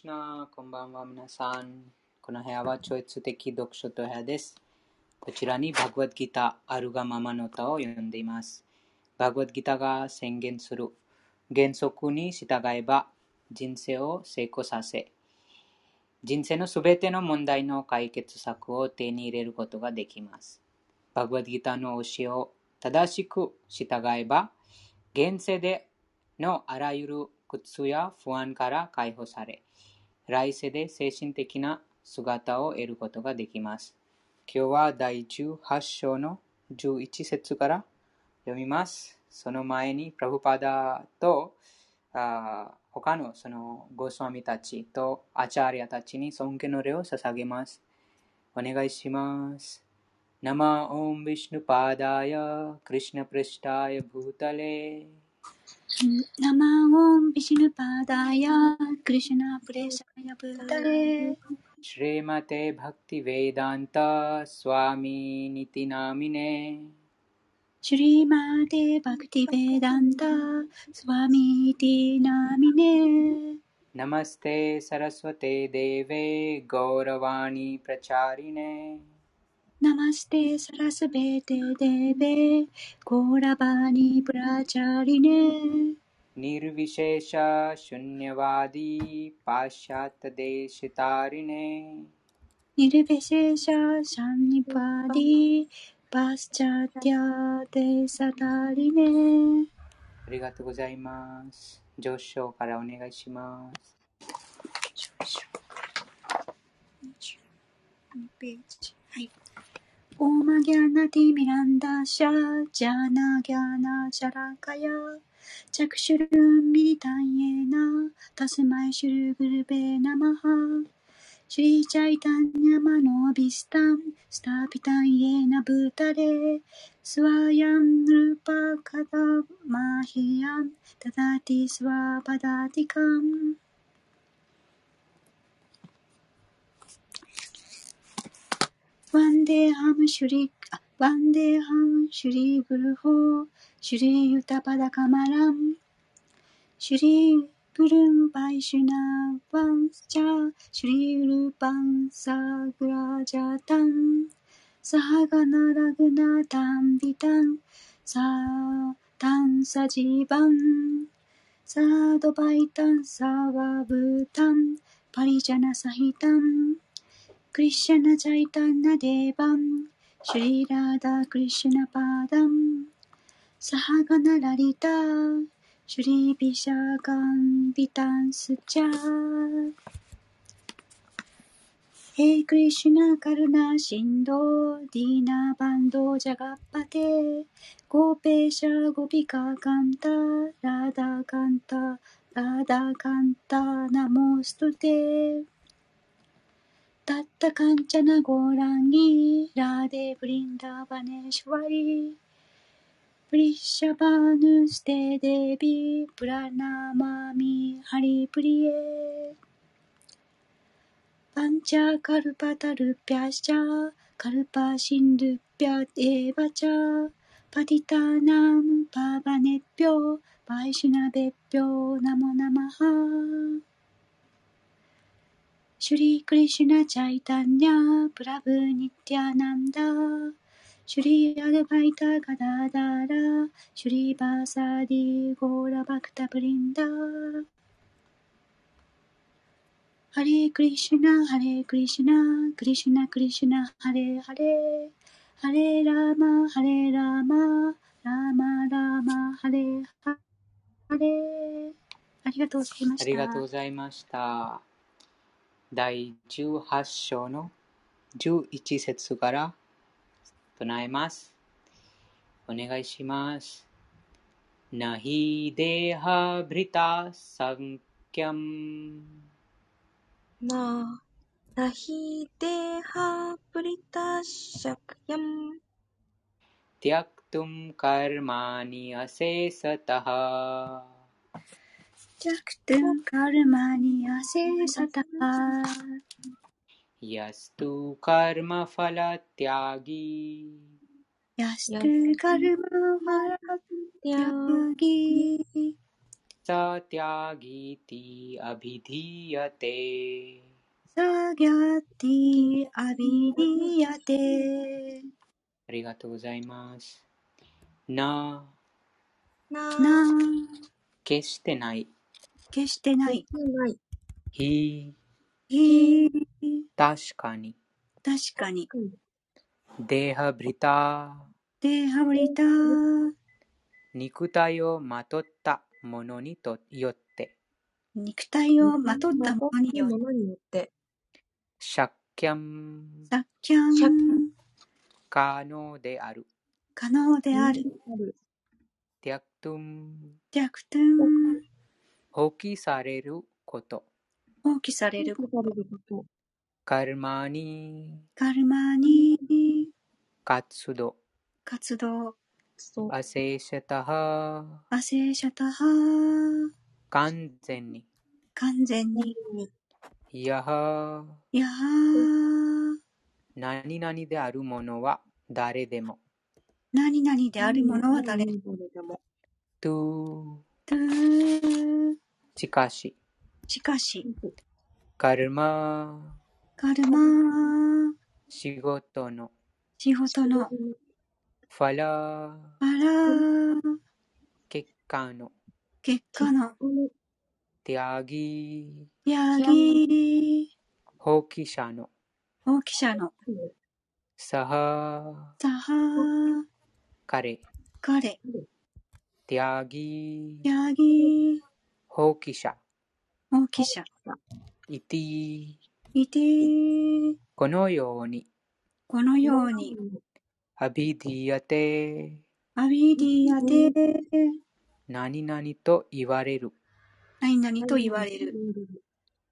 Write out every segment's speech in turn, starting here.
シナ、こんばんは皆さん。この部屋は超越的読書と部屋です。こちらにバグワッドギターあるがままの歌を読んでいます。バグワッドギターが宣言する原則に従えば人生を成功させ、人生のすべての問題の解決策を手に入れることができます。バグワッドギターの教えを正しく従えば、現世でのあらゆる苦痛や不安から解放され、来世で精神的な姿を得ることができます。今日は第18章の11節から読みます。その前に、プラブパダとあ他のそのゴスワミたちとアチャーリアたちに尊敬の礼を捧げます。お願いします。生オンビシュヌパダヤ、クリシナプレシタヤブー。タレनमो विष्णुपादाय कृष्णप्रेशाय भूतले श्रीमते भक्तिवेदान्त स्वामिनिति नामिने श्रीमते भक्तिवेदान्त स्वामीति नामिने नमस्ते सरस्वते देवे गौरवाणी प्रचारिणे नमस्ते सरस्वते देवे गौरवाणी प्रचारिणे निर्विशेष शून्यवादी पाश्चात्यदेशितारिणे निर्विशेष शून्यवादी पाश्चात्य ありがとうございます。上昇からお願いします。はい オマギャナティミランダシャジャナギャナシャラカヤ。チャクシュルンミリタンエナタスマイシュルグルベナマハシリチャイタンヤマノビスタンスタピタンエナブタレスワヤンルパカダマヒアンタダティスワパダティカンルベナマハシリチャイタンニャマノビスタンスタピタンエナブタレスワンデーハムシュリ、ワンデーハムシュリーグルホー、シュリーユタパダカマラン、シュリーグルンバイシュナワンチャー、シュリールパンサグラジャタン、サハガナラグナタンビタン、サタンサジバン、サードバイタンサワブタン、パリジャナサヒタン、クリシュナ・ジャイタン・ナ・デーバン、シュリー・ラダ・クリシュナ・パダン、サハガナ・ラリタ、シュリー・ビシャーガン・ビタン・スチャー。ヘイ・クリシュナ・カルナ・シンド、ディーナ・バンド・ジャガッパテ、ゴーペーシャ・ゴビカ・カンタ、ラダ・カンタ、ラダ・カンタ、ナモストテ。タ、ッ、タ、カン、チャナゴーランギラデブリンダバネシュワリプリッシャバヌステデビプラナマミハリプリエパンチャカルパタルピャシャकृपासिन्धुभ्य एव च पतितानां पावनेभ्यो वैष्णवेभ्यो नमो नमः श्री कृष्ण चैतन्य प्रभु नित्यानन्द श्री अद्वैत गदाधर श्रीवासादि गौर भक्त वृन्द हरे कृष्ण हरे कृष्ण कृष्ण कृष्ण हरे हरे हरे राम हरे राम राम राम हरे हरेありがとうございました。ありがとうございました。第18章の11節から唱えます。お願いします。なひではブリタサンキャン。な、なひではブリタシャクヤン。ティアク त्यक्तुं कर्माणि अशेषतः ャクカルマニアセサタバヤストカルマファラティアギヤストゥカルマティアギस त्यागीत्यभिधीयते。अभिधीयतेありがとうございます。न、न、決してない。決してない。ない。हि、हि確かに。確かに。देहभृता、देहभृता 肉体をまとったものにとよって、肉体をまとったものによって。शक्यं、शक्यं 可能である。可能である。त्यक्तुं、त्यक्तुं 放棄されること。放棄されること。カルマにカルマに活動。活動。アセーシャタハ、アセーシャタハ完全に。完全にいやは、やー何々であるものは誰でも。何々であるものは誰でも。と、とーしかし、しかし。カルマ、カルマ仕事の、仕事の。ファラ、あら結果の、結果の。ティアギ、ヤギ放棄者の、放棄者の。サハ、サハ彼、彼。त्यागी、त्यागी 放棄者、放棄者 इति、इति。このように、このように。अभिधीयते、अभिधीयते何々と言われる。何々と言われる。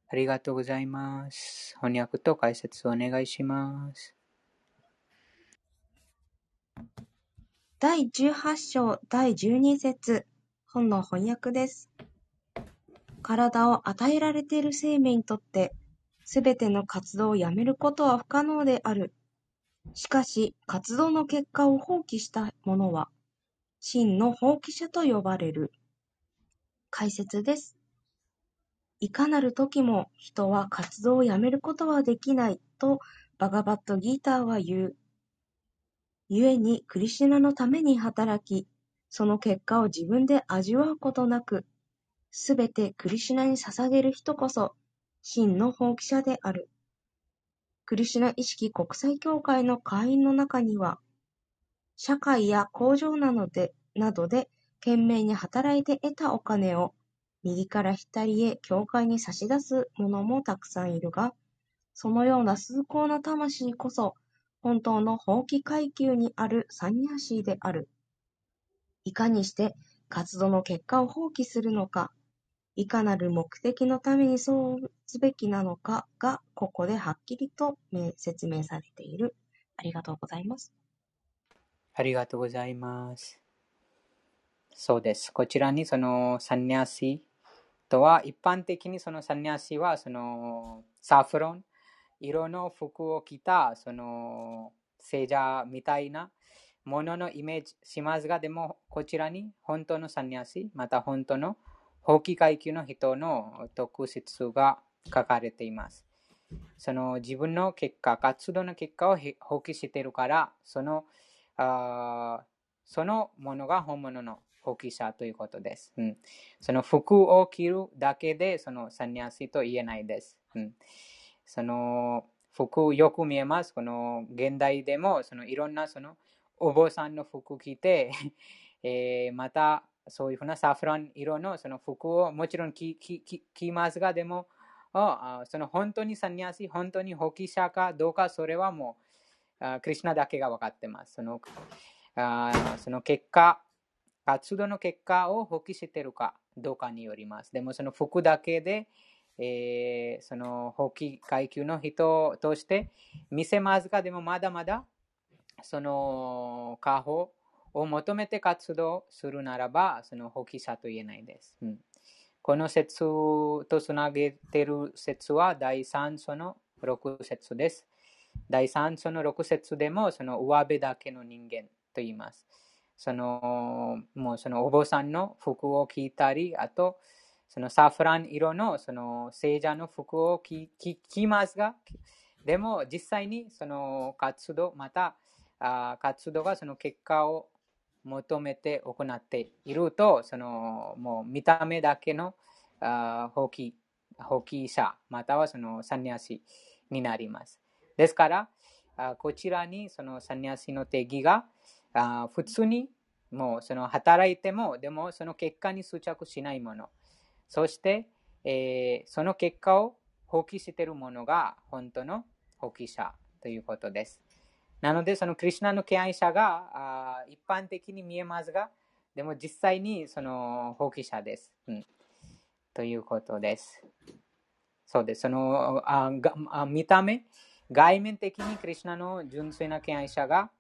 ありがとうございます。翻訳と解説をお願いします。第18章第12節。本の翻訳です。体を与えられている生命にとって、すべての活動をやめることは不可能である。しかし、活動の結果を放棄した者は、真の放棄者と呼ばれる。解説です。いかなる時も人は活動をやめることはできないとバガバットギーターは言う。故にクリシナのために働き、その結果を自分で味わうことなく、すべてクリシュナに捧げる人こそ、真の放棄者である。クリシュナ意識国際協会の会員の中には、社会や工場などで、などで懸命に働いて得たお金を、右から左へ教会に差し出す者もたくさんいるが、そのような崇高な魂こそ、本当の放棄階級にあるサンニャーシーである。いかにして活動の結果を放棄するのか、いかなる目的のためにそうすべきなのかが、ここではっきりと説明されている。ありがとうございます。ありがとうございます。そうです。こちらにそのサンニャシとは、一般的にそのサンニャシはそのサフロン、色の服を着たその聖者みたいなもののイメージしますが、でもこちらに本当のサンニャシ、また本当の放棄階級の人の特質が書かれています。その自分の結果、活動の結果を放棄しているから、そのあそのものが本物の放棄者ということです。うん、その服を着るだけでそのサニャシと言えないです。うん、その服よく見えます。この現代でもそのいろんなそのお坊さんの服着て、えーまたそういうふうなサフラン色のその服をもちろん着着ますが、でもあその本当にサニャシ、本当に放棄者かどうか、それはもうクリシナだけが分かってます。そのあその結果、活動の結果を放棄しているかどうかによります。でもその服だけで、えーその放棄階級の人として見せますが、でもまだまだその過保を求めて活動するならば、その放棄者と言えないです。うん、この説とつなげている説は第3章の6節です。第3章の6節でも、その上辺だけの人間と言います。その、もうそのお坊さんの服を着たり、あと、そのサフラン色のその聖者の服を着着着ますが、でも実際にその活動、またあ活動がその結果を求めて行っていると、そのもう見た目だけのあ放棄放棄者、またはそのサニャシになります。ですから、あこちらにそのサニャシの定義があ普通にもうその働いても、でもその結果に執着しないもの。そして、えーその結果を放棄しているものが本当の放棄者ということです。なので、そのクリュナの敬愛者が一般的に見えますが、でも実際にその放棄者です。うん、ということです。そうです。そのあがあ見た目、外面的にクリュナの純粋な敬愛者が、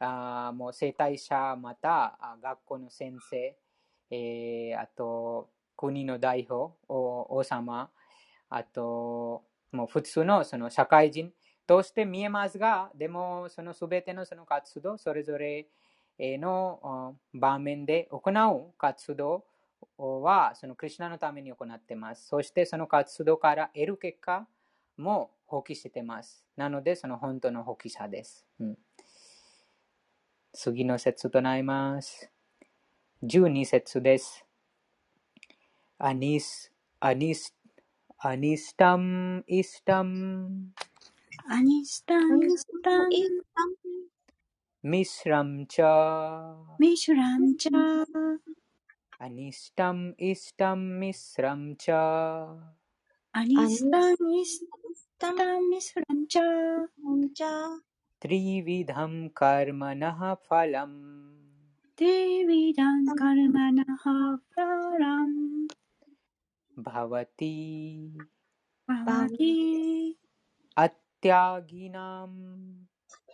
あもう生体者、また学校の先生、えーあと国の代表、お王様、あともう普通のその社会人として見えますが、でもそのすべてのその活動、それぞれの場面で行う活動はそのクリシュナのために行っています。そしてその活動から得る結果も放棄してます。なのでその本当の放棄者です。うん次の節となります。12節です。अनिष्、अनिष्、अनिष्टम्、इष्टं、मिश्रम तं मिश्रं च। मिश्रं च। अनिष्टम् इष्टं मिश्रं च। अनिष्टम् इष्टं मिश्रं च। त्रिविधं कर्मणः फलम्। त्रिविधं कर्मणः फलम्। भवति। भवति। Pratyaginam.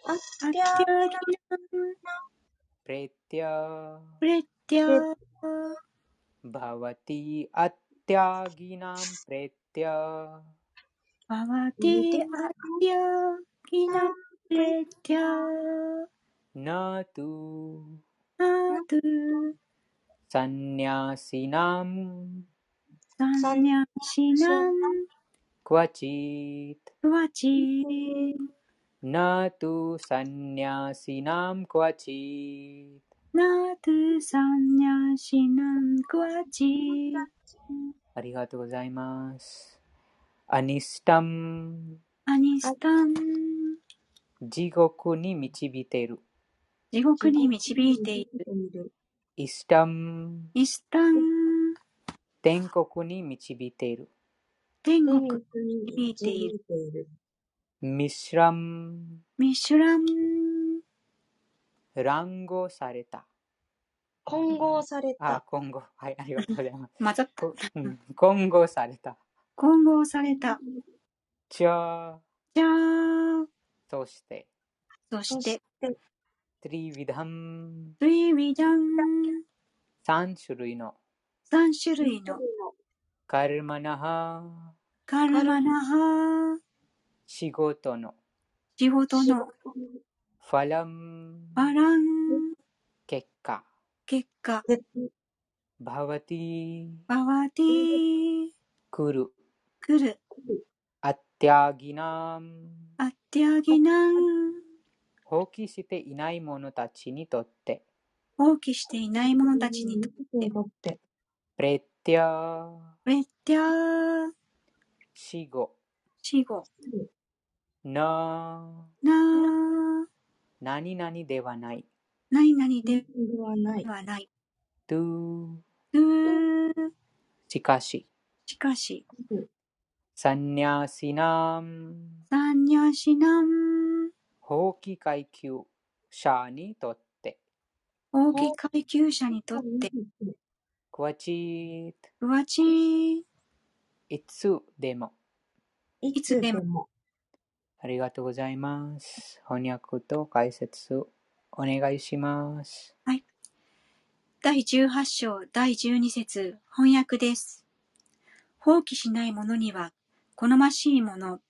Pratyaginam. Pratya. Pratya. Bhavati atyaginam pratya. Bhavati atyaginam pratya. Na tu. Na tu. Sanyasinam. Sanyasinam. アティアギナン、プレティア、 न तु ナドゥ、 सन्न्यासिनां サンニャシナン、 क्वचित् クワチ、 न तु सन्न्यासिनां क्वचित् ナドゥサンニャシナン、クワチ、ありがとうございます。アニスタム、アニスタン、地獄に導いている。地獄に導いている。いる。イスタム、イスタン、天国に導いている。 天天国、国に導いている。ミシュラム、ミシュラン、乱合された。混合されあた。、今後。はい、ありがとうございます。混ざった。混合された。混合された。じゃあ、じゃあ、そして、そそして、トリヴィダン、ルイ・ヴィダン、3種類の3種類のカルマナハ、カルマナハ、仕事の。仕事の。ファラム、バラン、結果、結果、バワティ、バワティ、来る、来る、アッテャギナム、アッティアギナン、放棄していない者たちにとって、放棄していない者たちにとって、とって、プレッティア、レッティア、死後、死後、な、な、何々ではない、何々でではない。はない。とゥ、うー、しかし、しかし、サンニャシナム、サンニャシナン、放棄階級者にとって、大き階級者にとって、クワチうわちー、いつでも。いつでも。ありがとうございます。翻訳と解説お願いします。はい。第18章第12節翻訳です。放棄しない者には、好ましいもの、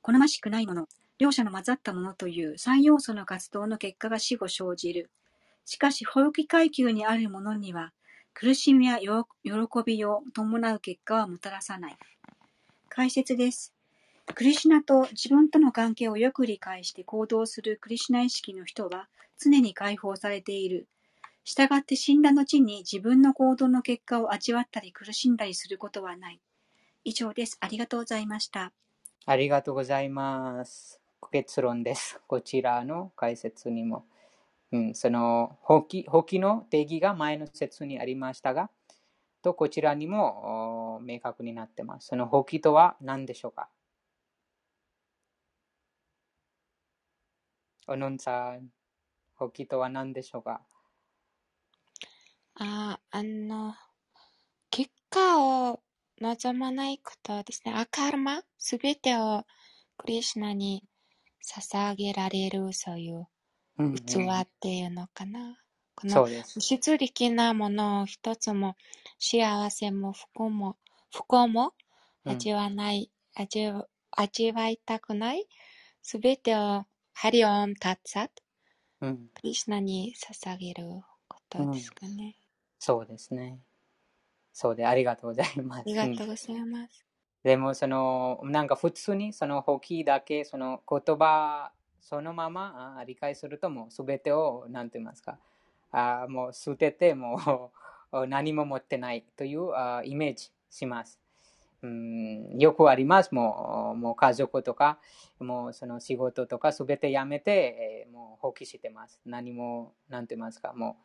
好ましくないもの、両者の混ざったものという三要素の活動の結果が死後生じる。しかし、放棄階級にある者には、苦しみや喜びを伴う結果はもたらさない。解説です。クリシュナと自分との関係をよく理解して行動するクリシュナ意識の人は常に解放されている。したがって死んだ後に自分の行動の結果を味わったり苦しんだりすることはない。以上です。ありがとうございました。ありがとうございます。結論です。こちらの解説にも。うん、その放棄放棄の定義が前の説にありましたが、とこちらにも明確になっています。その放棄とは何でしょうか？おのんさん、放棄とは何でしょうか？あ、あの、結果を望まないことですね。アカルマ、すべてをクリシュナに捧げられる、そういううんうん器っていうのかな。このそうです。質的なものを一つも幸せも不幸も不幸もうん味わない、味わ味わいたくないすべてをハリオンタッツァうん、クリシュナに捧げることですかね。そうですね。そうで、ありがとうございます。ありがとうございます。でも、その、なんか普通にその放棄だけ、その言葉そのまま理解すると、もうすべてを、なんて言いますか、あもう捨てて、もう 何も持ってないというあイメージします。うん、よくあります。もう、もう家族とか、もうその仕事とかすべてやめて、えーもう放棄してます。何も、なんて言いますか、も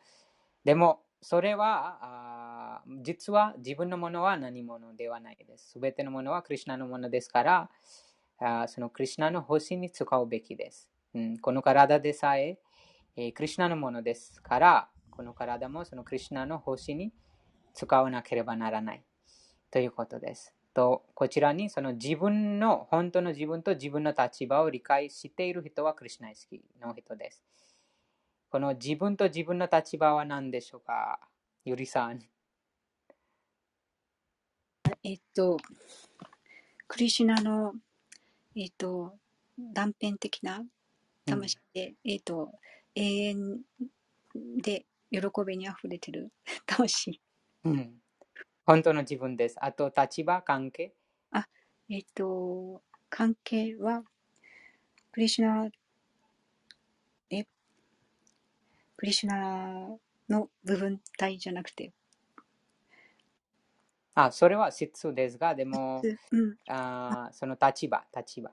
う。でも、それは、あ実は自分のものは何者ではないです。すべてのものはクリュナのものですから、あそのクリュナの星に使うべきです。うん、この体でさええークリュナのものですから、この体もそのクリュナの星に使わなければならないということです。と、こちらにその自分の、本当の自分と自分の立場を理解している人はクリュナ意識の人です。この自分と自分の立場は何でしょうか？ゆりさん。えっと、クリシュナの、えっと、断片的な魂で、えっと、永遠で喜びにあふれてる 魂。うん。本当の自分です。あと、立場、関係？えっと、関係は、クリシュナ、え、クリシュナの部分体じゃなくて、あ、それは質ですが、でも、うん、あーその立場、立場。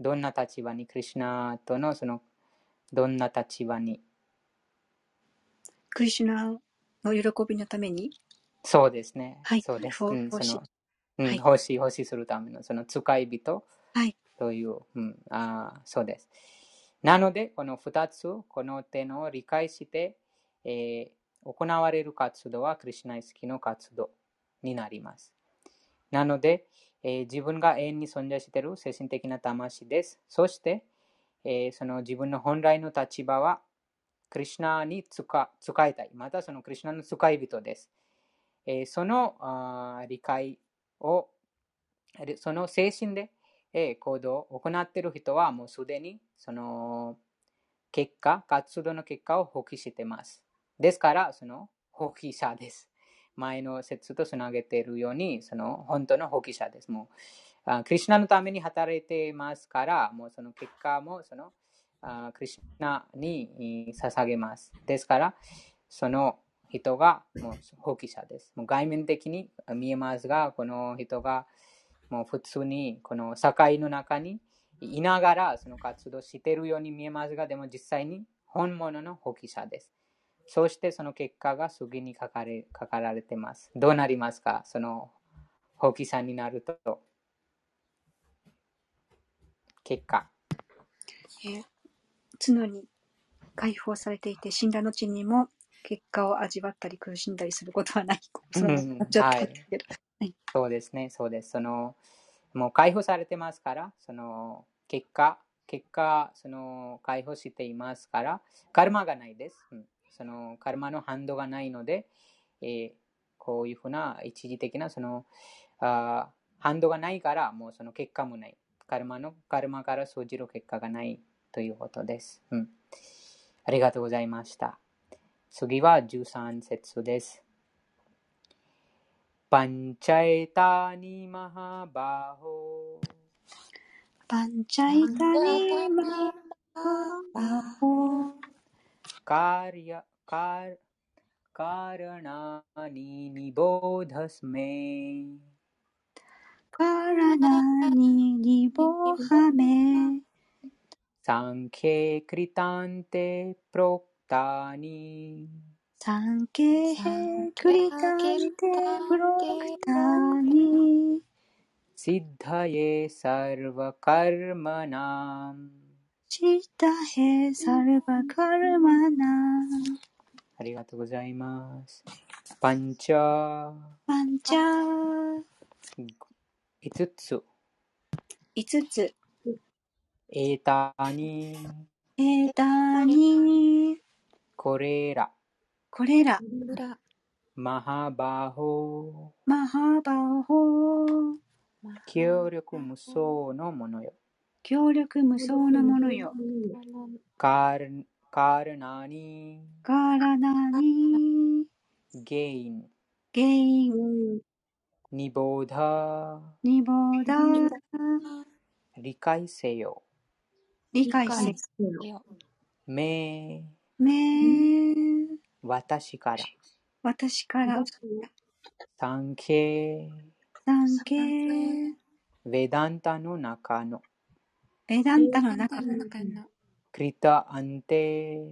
どんな立場に、クリシュナとのその、どんな立場に？クリシュナの喜びのために、そうですね。はいそうです。ほうん、その、うん、はい欲しい、欲しいするための、その使い人はい、という、うん、あーそうです。なので、この2つ、この点を理解して、えー行われる活動はクリシュナ意識の活動になります。なので、えー自分が永遠に存在している精神的な魂です。そして、えーその自分の本来の立場は、クリシュナに使使いたい。またそのクリシュナの使い人です。えーそのあ理解を、その精神で、えー行動を行っている人はもうすでにその結果、活動の結果を放棄しています。ですから、その放棄者です。前の説とつなげているように、その本当の放棄者です。もうクリシュナのために働いていますから、もうその結果もそのクリシュナに捧げます。ですから、その人がもう放棄者です。もう外面的に見えますが、この人がもう普通にこの社会の中にいながらその活動しているように見えますが、でも実際に本物の放棄者です。そしてその結果が次に書かれ書かられています。どうなりますか？その放棄者になると。結果。えー常に解放されていて、死んだ後にも結果を味わったり苦しんだりすることはない。そうですね、そうです。その、もう解放されてますから、その、結果、結果、その解放していますから、カルマがないです。うん、そのカルマの反動がないので、えー、こういうふうな一時的なそのあ反動がないから、もうその結果もない。カルマのカルマから生じる結果がないということです。うん、ありがとうございました。次は13節です。パンチャイタニマハバホパンチャイタニマハバホカリヤカルカラナニニボダスメ Karanani ちたへさるばかルマな。ありがとうございます。パンチャー。パンチャー。五つ。五つ。エタニー。エタニー。これら。これら。マハバホー。マハバホー。協力無双のものよ。協力無双のものよ。カーカーナニカーラナニゲインゲインニボーダニボーダ理解せよ理解せよめめ私から私からサンケサンケヴェダンタの中のヴェダンタの中のクリタアンテ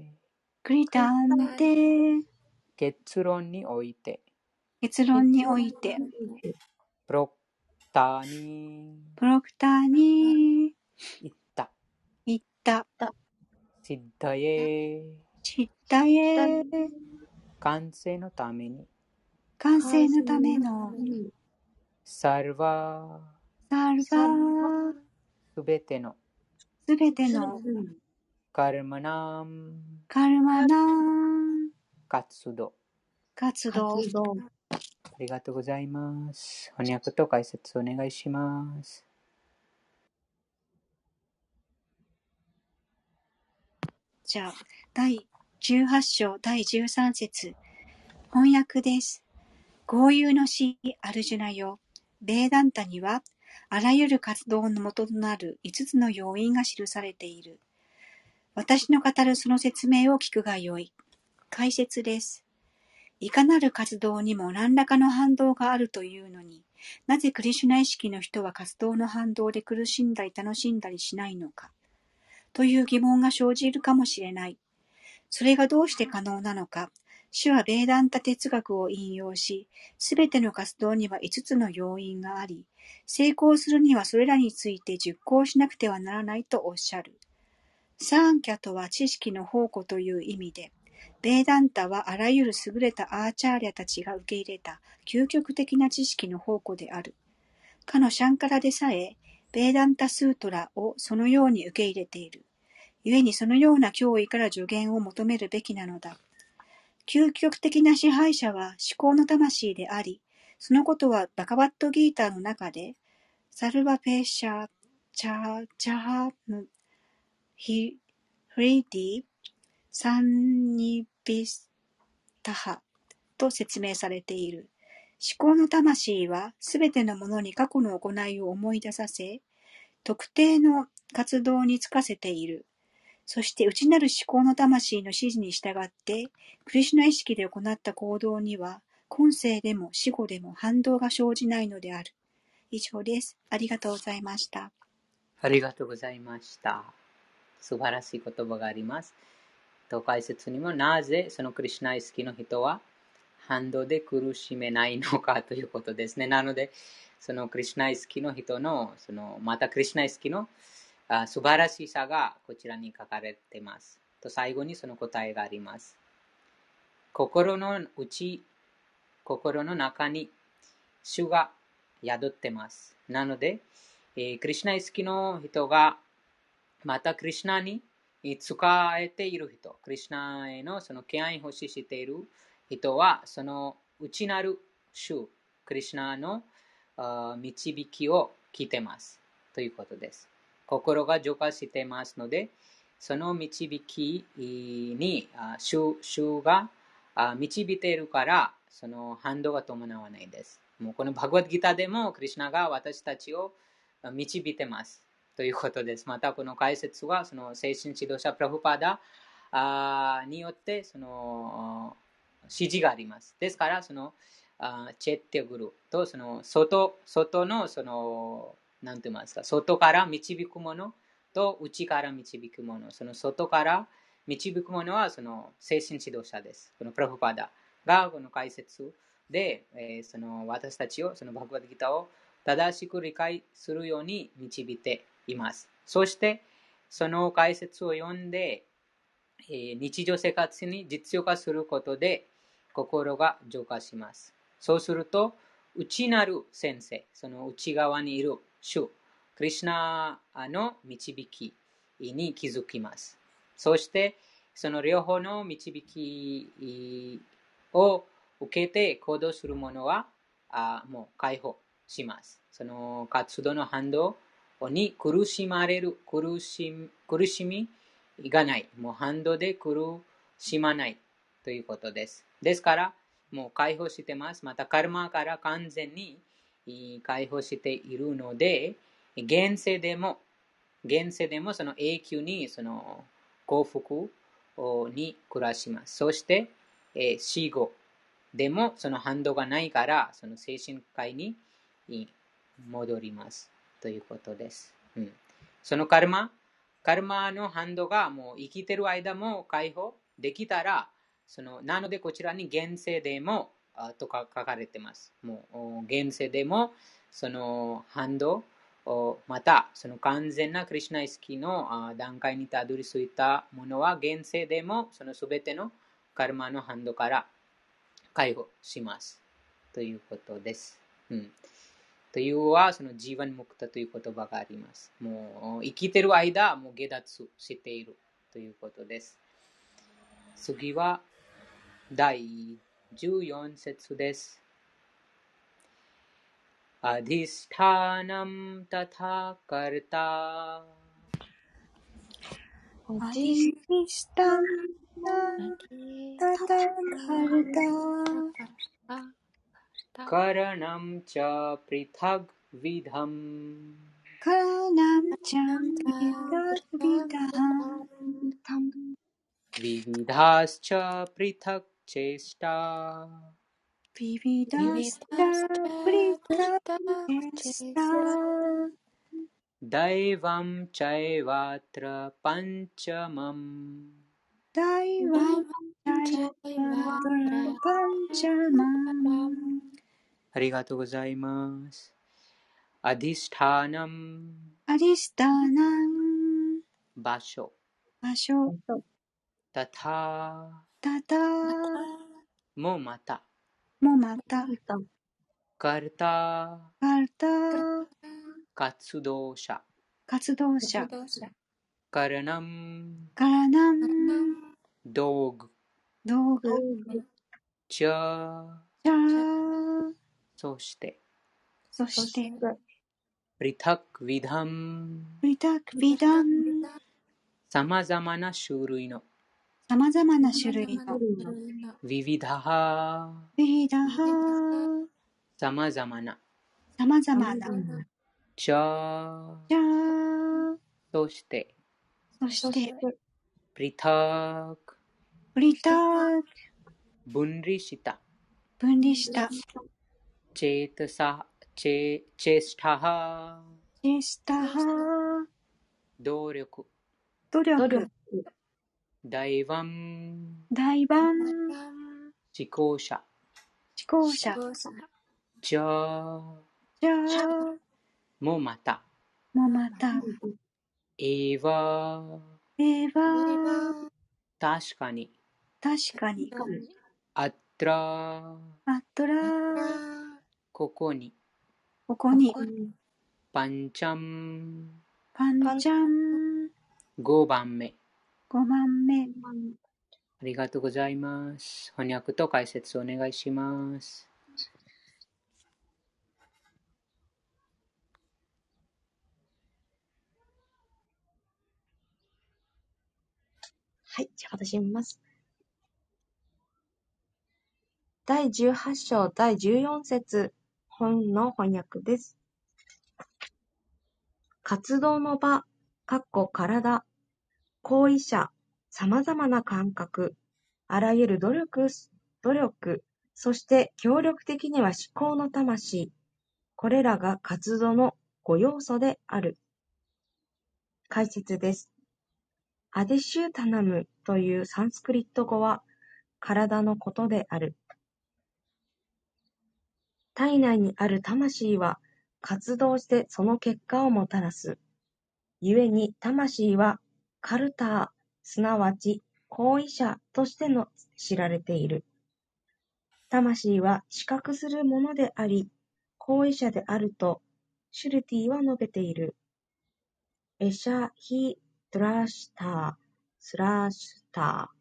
クリタアンテ結論において。結論において。プロクターに。プロクターに。言った。言った。シッダエシッダエ完成のために。完成のための。サルバサルバすべてのすべてのカルマナムカルマナム活動活動ありがとうございます。翻訳と解説お願いします。じゃあ、第18章第13節翻訳です。豪遊の死アルジュナよ。ベーダンタには、あらゆる活動の元となる5つの要因が記されている。私の語るその説明を聞くがよい。解説です。いかなる活動にも何らかの反動があるというのに、なぜクリシュナ意識の人は活動の反動で苦しんだり楽しんだりしないのか、という疑問が生じるかもしれない。それがどうして可能なのか、主はベーダンタ哲学を引用し、すべての活動には5つの要因があり、成功するにはそれらについて熟考しなくてはならないとおっしゃる。サーンキャとは知識の宝庫という意味で、ベーダンタはあらゆる優れたアーチャーリャたちが受け入れた究極的な知識の宝庫である。かのシャンカラでさえ、ベーダンタスートラをそのように受け入れている。故にそのような脅威から助言を求めるべきなのだ。究極的な支配者は思考の魂であり、そのことはバカバットギーターの中で、サルバペーシャ、チャー、チャームヒフリディ・サンニビスタハと説明されている。思考の魂はすべてのものに過去の行いを思い出させ、特定の活動に就かせている。そして内なる思考の魂の指示に従って、クリシュナ意識で行った行動には、今世でも死後でも反動が生じないのである。以上です。ありがとうございました。ありがとうございました。素晴らしい言葉があります。と解説にもなぜそのクリュナイスキの人は反動で苦しめないのかということですね。なので、そのクリュナイスキの人の、そのまたクリュナイスキのあ素晴らしさがこちらに書かれています。と最後にその答えがあります。心の内、心の中に主が宿ってます。なので、えー、クリュナイスキの人がまた、クリュナに使えている人、クリュナへのその敬愛欲ししている人は、その内なる主、クリュナの導きを聞いてます。ということです。心が浄化していますので、その導きに主主が導いているから、その反動が伴わないです。もうこのバグワッドギターでも、クリュナが私たちを導いてます。ということです。また、この解説は、その精神指導者プラフパダによって、その指示があります。ですから、そのチェッテグルと、その外外の、その、なんて言いますか、外から導くものと内から導くもの。その外から導くものは、その精神指導者です。このプラフパダが、この解説で、えー、その私たちを、そのバグワッドギターを正しく理解するように導いています。そして、その解説を読んで、えー、日常生活に実用化することで心が浄化します。そうすると、内なる先生、その内側にいる主、クリュナの導きに気づきます。そして、その両方の導きを受けて行動する者はあもう解放します。その活動の反動に苦しまれる苦し苦しみがない。もう反動で苦しまないということです。ですから、もう解放してます。また、カルマから完全に解放しているので、現世でも、現世でもその永久にその幸福に暮らします。そして、え死後でもその反動がないから、その精神科医に戻ります。ということです。うん、そのカルマ、カルマの反動がもう生きてる間も解放できたら、そのなのでこちらに現世でもとか書かれてます。もう現世でもその反動またその完全なクリュナ意識の段階にたどり着いたものは現世でもそのすべてのカルマの反動から解放します。ということです。うん、というはそのジーワンムクタという言葉があります。もう生きてる間、もう下脱しているということです。次は第 जूयोन् सेत्सुदेस् अधिष्ठानं तथा कर्ता। तथा कर्ता। करणं च पृथग् विधम्। विविधाश्च पृथक् చేష్టా వివిధ దైవం చైవాత్ర పంచమం దైవం పంచమం ありがとうございます。アディスターナム。アディスターナム。場所。場所。たた。タタもまた。もまた。カルタカルタ活動者。活動者。カラナムカラナム道具。道具。チャー。チャー。そして、そして、プリタクヴィダン、プリタクヴィダン、さまざまな種類の、さまざまな種類。さまざまな。さまざまな。そして。そして。プリタク。プリタク。分離した。分離した。チェータサ。チェ,チェスター。チェスター。努力。努力大盤。大盤。思考者思考者じゃあじゃあもまた。もまた。エヴァエヴァ確かに。確かに。アットラアットラここに。ここに。パンチャン。パンチャン。5番目。5番目。ありがとうございます。翻訳と解説お願いします。はい、じゃあ私読みます。第18章第14節本の翻訳です。活動の場、かっこ体、行為者、様々な感覚、あらゆる努力、努力、そして協力的には思考の魂、これらが活動の5要素である。解説です。アディシュータナムというサンスクリット語は体のことである。体内にある魂は活動してその結果をもたらす。故に魂はカルター、すなわち行為者としての知られている。魂は知覚するものであり、行為者であるとシュルティは述べている。エシャヒドラシター、スラーシュター。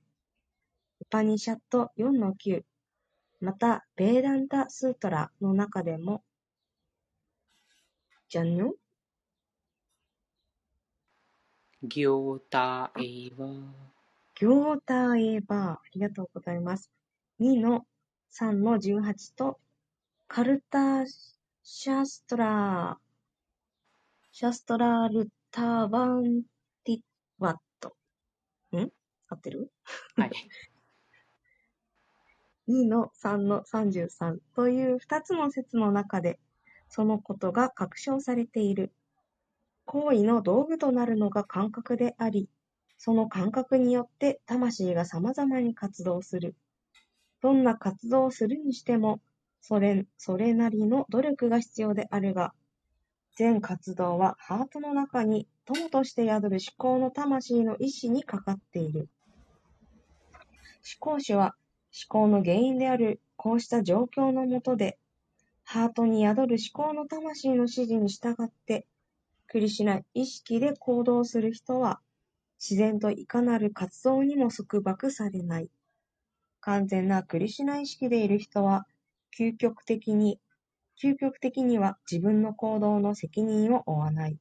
ウパニシャット4-9また、ベーダンタ・スートラの中でも、ジャンヌ？ギョータエイワギョーターエーバー、ありがとうございます。2の3の18と、कर्ता शास्त्रा、शास्त्रार्थवत्त्वात्。ん？合ってる？はい。2の3の33という2つの節の中で、そのことが確証されている。行為の道具となるのが感覚であり、その感覚によって魂が様々に活動する。どんな活動をするにしても、それ、それなりの努力が必要であるが、全活動はハートの中に友として宿る思考の魂の意志にかかっている。思考主は思考の原因であるこうした状況のもとで、ハートに宿る思考の魂の指示に従って、クリシュナ意識で行動する人は、自然といかなる活動にも束縛されない。完全なクリシュナ意識でいる人は、究極的に、究極的には自分の行動の責任を負わない。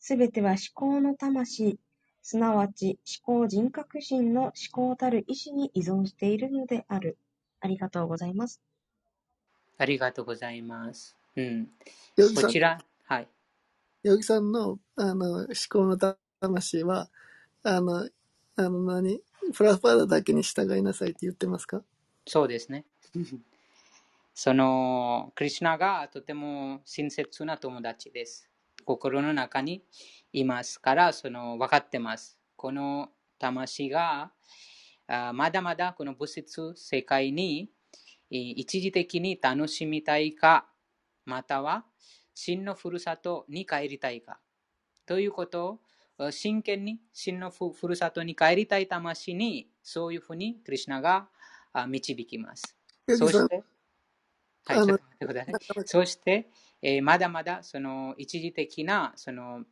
すべては思考の魂、すなわち思考人格心の思考たる意志に依存しているのである。ありがとうございます。ありがとうございます。うんこちら、はい。ヨギさんのあの思考の魂は、あの、あの何、プラパダだけに従いなさいって言ってますか？そうですね。その、クリュナがとても親切な友達です。心の中にいますから、その、分かってます。この魂が、あまだまだこの物質世界にえー一時的に楽しみたいか、または真のふるさとに帰りたいか。ということを真剣に真のふふるさとに帰りたい魂にそういうふうにクリュナがあ導きます。そして、はい、ちょっと待ってください。そして、えーまだまだその一時的なその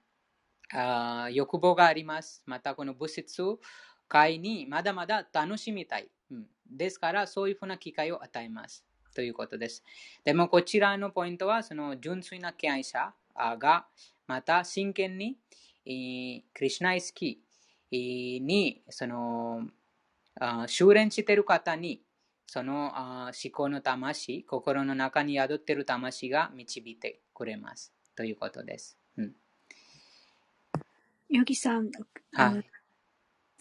あー欲望があります。またこの物質界にまだまだ楽しみたい。うん、ですから、そういうふうな機会を与えます。ということです。でも、こちらのポイントは、その純粋な敬愛者あが、また真剣に、えークリシュナイスキーに、その、あ修練している方に、そのあ思考の魂、心の中に宿っている魂が導いてくれます。ということです。うん、ヨギさん、はい。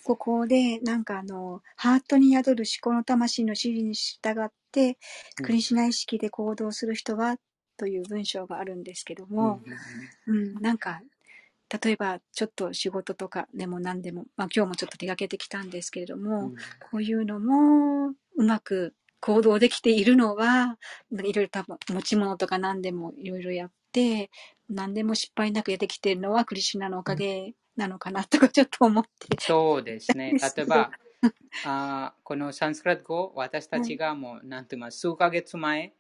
ここで、なんかあの、ハートに宿る思考の魂の指示に従っクリシュナ意識で行動する人は、という文章があるんですけどうんも、うん、なんか、例えば、ちょっと仕事とかでも何でも、まあ今日もちょっと出かけてきたんですけれどうも、んこういうのも、うまく行動できているのは、いろいろ多分、持ち物とか何でもいろいろやって、何でも失敗なくやってきているのはクリシュナのおかげなのかなとかちょっと思って。そうですね。例えば、あーこのサンスクリット語、私たちがもう、なんて言います、数ヶ月前、うん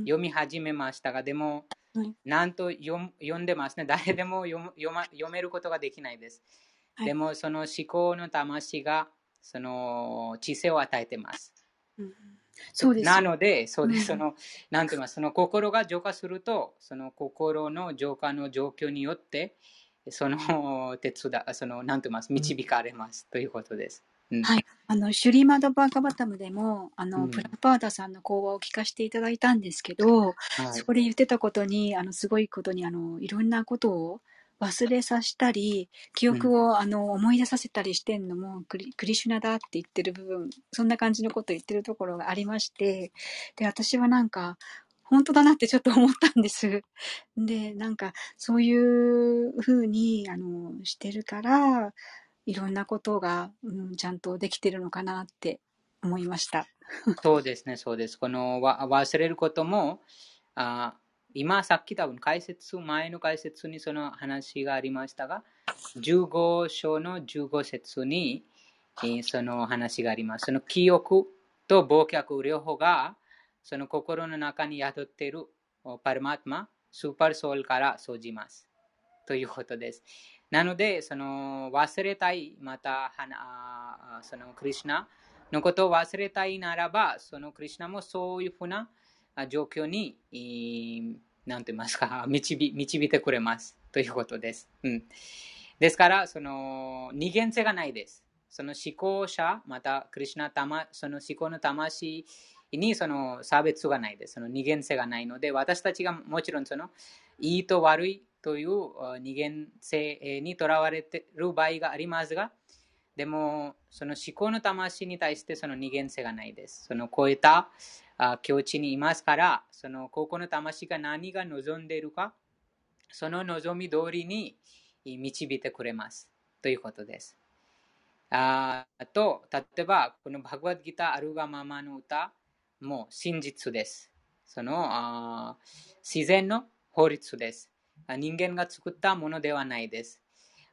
読み始めましたが、でもはい、なんと読んでますね。誰でも読ま読めることができないです。はいでもその思考の魂がその知性を与えてます。うんそうですよなので、そうです。うんその、なんて言いますその心が浄化すると、その心の浄化の状況によって、その手伝その、なんて言います導かれます、ということです。うん。はい。あの、シュリマドバーガバタムでも、あの、うん。プラパーダさんの講話を聞かせていただいたんですけど、はい。そこで言ってたことに、あの、すごいことに、あの、いろんなことを忘れさせたり、記憶を、あの、思い出させたりしてんのもクリ、クリシュナだって言ってる部分、そんな感じのことを言ってるところがありまして、で、私はなんか、本当だなってちょっと思ったんです。で、なんか、そういう風に、あの、してるから、いろんなことが、うん、ちゃんとできてるのかなって思いました。そうですね、そうです。この忘れることも、あ今さっき多分解説、前の解説にその話がありましたが、15章の15節に、えーその話があります。その記憶と忘却両方が、その心の中に宿っているパルマートマ、スーパーソウルから生じます。ということです。なので、その忘れたい、また、そのクリシナのことを忘れたいならば、そのクリシナもそういうふうな状況に、なんて言いますか、導い導いてくれます。ということです。うん、ですから、その二元性がないです。その思考者、またクリシナ魂、その思考の魂にその差別がないです。その二元性がないので、私たちがもちろんそのいいと悪いという二元性にとらわれている場合がありますが、でも、その思考の魂に対してその二元性がないです。その超えた境地にいますから、その高校の魂が何が望んでいるか、その望み通りに導いてくれます。ということです。あと、例えば、このバグワッドギターアルガママの歌も真実です。その自然の法律です。人間が作ったものではないです。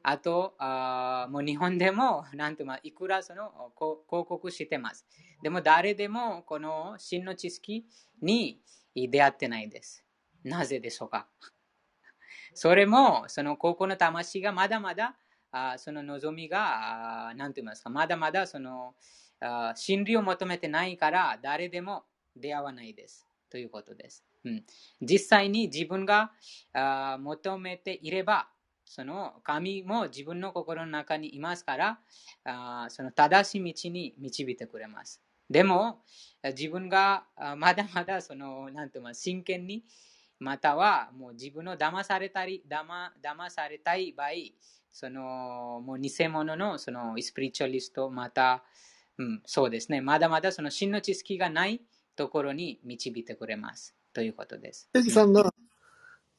あと、あもう日本でも、なんていうか、いくらその広告してます。でも誰でもこの真の知識に出会ってないです。なぜでしょうか？それも、その高校の魂がまだまだ、あその望みが、あなんて言いますか、まだまだそのあ真理を求めてないから、誰でも出会わないです。ということです。うん、実際に自分があ求めていれば、その神も自分の心の中にいますから、あその正しい道に導いてくれます。でも、自分がまだまだその、なんていうの真剣に、またはもう自分の騙されたり、騙騙されたい場合、そのもう偽物のそのスピリチュアリスト、また、うん、そうですね、まだまだその真の知識がないところに導いてくれます。ということです。ヨギさんの、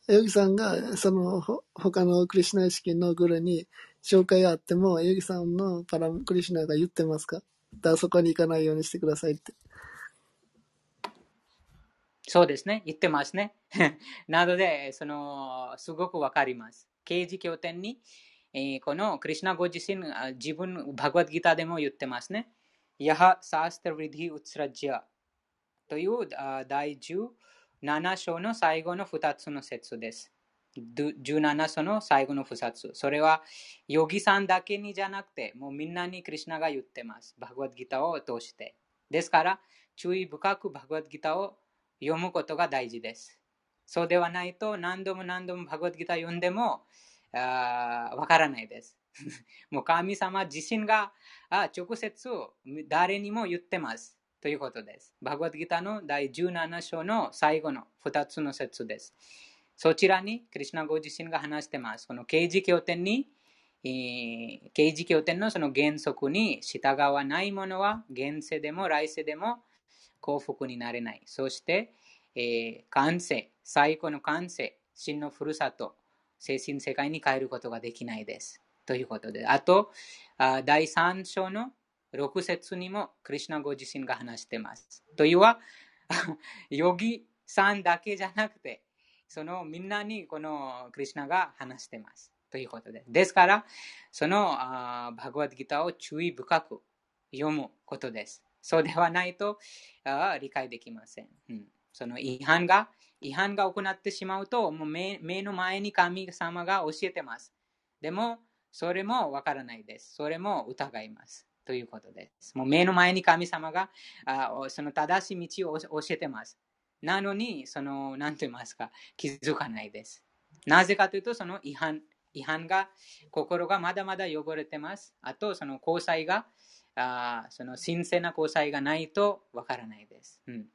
ヨギさんが、その、他のクリシナ意識のグルに紹介あっても、ヨギさんのパラクリシナが言ってますか？だそこに行かないようにしてくださいって。そうですね。言ってますね。なので、その、すごくわかります。刑事協定に、えー、このクリュナご自身、自分、バグワッドギターでも言ってますね。やは、サースタヴィディ・ウツラジアという第10 7章の最後の2つの説です。17章の最後の2つ。それは、ヨギさんだけにじゃなくて、もうみんなにクリュナが言ってます。バグワッドギターを通して。ですから、注意深くバグワッドギターを読むことが大事です。そうではないと、何度も何度もバグワッドギター読んでも、わからないです。もう神様自身が直接誰にも言ってます。ということです。バグワッドギターの第17章の最後の2つの説です。そちらにクリシナご自身が話してます。この刑事経典に、え刑事経典のその原則に従わないものは現世でも来世でも幸福になれない。そして、えー感性、最高の感性、真のふるさと、精神世界に変えることができないです。ということで、あと、あ第3章の6節にもクリシナご自身が話しています。というは、ヨギさんだけじゃなくて、そのみんなにこのクリシナが話しています。ということで。ですから、そのあバグワッドギターを注意深く読むことです。そうではないとあ理解できません。うん、その違反が、違反が行ってしまうと、もう目目の前に神様が教えてます。でも、それもわからないです。それも疑います。ということです。もう目の前に神様があその正しい道を教えてます。なのに、その、なんと言いますか、気づかないです。なぜかというと、その違反、違反が、心がまだまだ汚れてます。あと、その交際が、あその神聖な交際がないとわからないです。うん、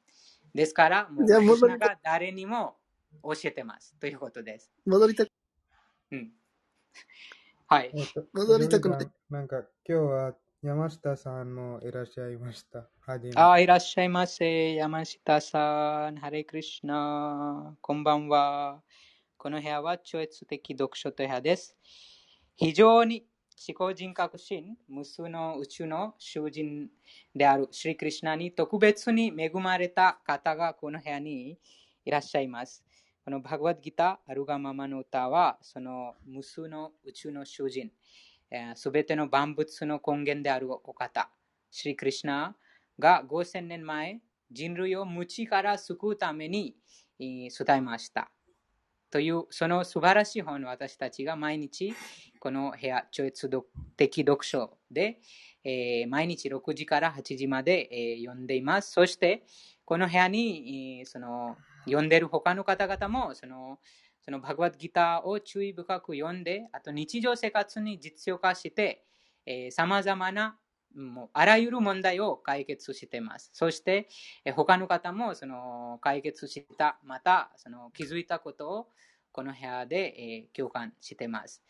ですから、もう、じゃあクリが誰にも教えてます。ということです。戻りたく、うん、はい。えっと、戻りたくないなんか今日は山下さんもいらっしゃいました。はじめ。あ、いらっしゃいませ。山下さん、ハレクリシュナ。こんばんは。この部屋は超越的読書と部屋です。非常に思考人格心、無数の宇宙の囚人であるシリクリシュナに特別に恵まれた方がこの部屋にいらっしゃいます。このバグワッドギター、アルガママの歌は、その無数の宇宙の囚人、すべての万物の根源であるお方、シリクリシナが5000年前、人類を無知から救うために伝えました。という、その素晴らしい本を私たちが毎日、この部屋、超越的読書で、えー毎日6時から8時まで、えー読んでいます。そして、この部屋に、えーその読んでいる他の方々も、そのそのバグワッドギターを注意深く読んで、あと日常生活に実用化して、さまざまなもうあらゆる問題を解決しています。そして、え他の方もその解決した、またその気づいたことをこの部屋で、え共感しています。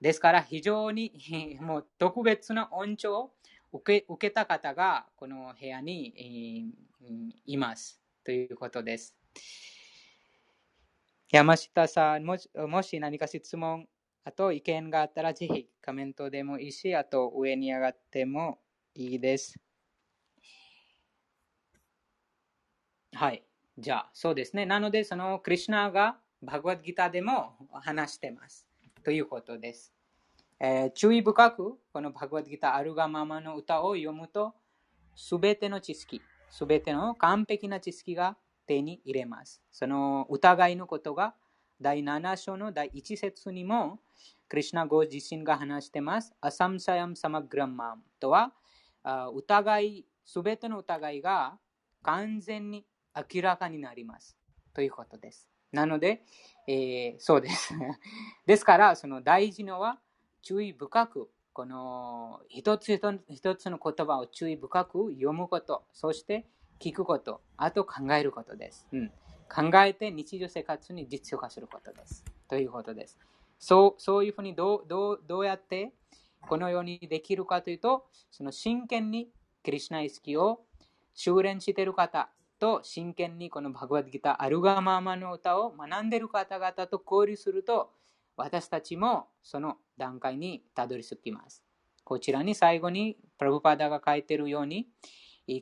ですから、非常に もう特別な恩寵を受け受けた方がこの部屋に、えいます。ということです。山下さん、もしもし何か質問、あと意見があったら、ぜひコメントでもいいし、あと上に上がってもいいです。はい。じゃあ、そうですね。なので、そのクリシュナがバグワッドギターでも話してます。ということです。えー注意深く、このバグワッドギター、アルガママの歌を読むと、すべての知識、すべての完璧な知識が手に入れます。その疑いのことが第7章の第1節にも、クリシュナゴ自身が話してます。アサムサヤムサマグラマムとは、疑い、すべての疑いが完全に明らかになります。ということです。なので、えーそうです。ですから、その大事のは注意深く、この一つ一つの言葉を注意深く読むこと、そして聞くこと、あと考えることです。うん、考えて日常生活に実用化することです。ということです。そうそういうふうにどうどうどうやってこのようにできるかというと、その真剣にクリシュナ意識を修練している方と真剣にこのバグワッドギター、アルガマーマの歌を学んでいる方々と交流すると、私たちもその段階にたどり着きます。こちらに最後にプラブパダが書いているように、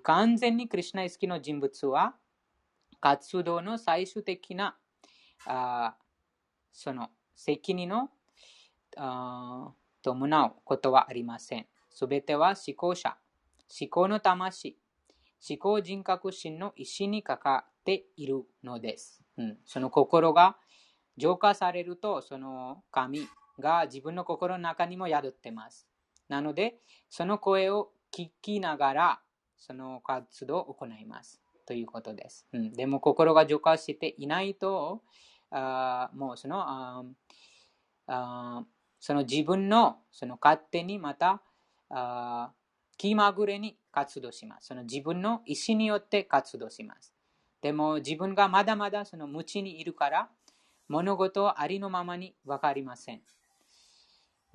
完全にクリシュナ意識の人物は、活動の最終的なあその責任のあ伴うことはありません。すべては思考者、思考の魂、思考人格心の意思にかかっているのです。うん、その心が浄化されると、その神が自分の心の中にも宿ってます。なので、その声を聞きながら、その活動を行います。ということです。うん、でも、心が浄化していないと、あもうそのああその自分のその勝手にまたあ気まぐれに活動します。その自分の意思によって活動します。でも自分がまだまだその無知にいるから物事はありのままに分かりません。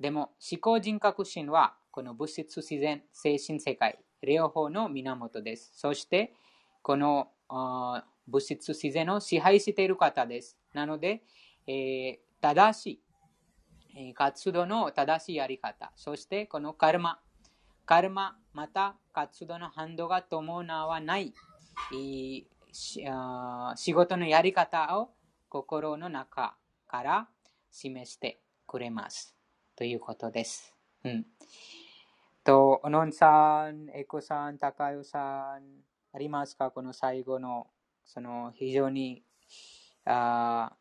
でも思考人格心はこの物質自然精神世界両方の源です。そしてこの物質自然を支配している方です。なので、えー正しい活動の正しいやり方、そしてこのカルマ、カルマまた活動の反動が伴わない、えーしあー仕事のやり方を心の中から示してくれます。ということです。うん。と、おのんさん、エコさん、高代さん、ありますか？この最後の、その非常にあ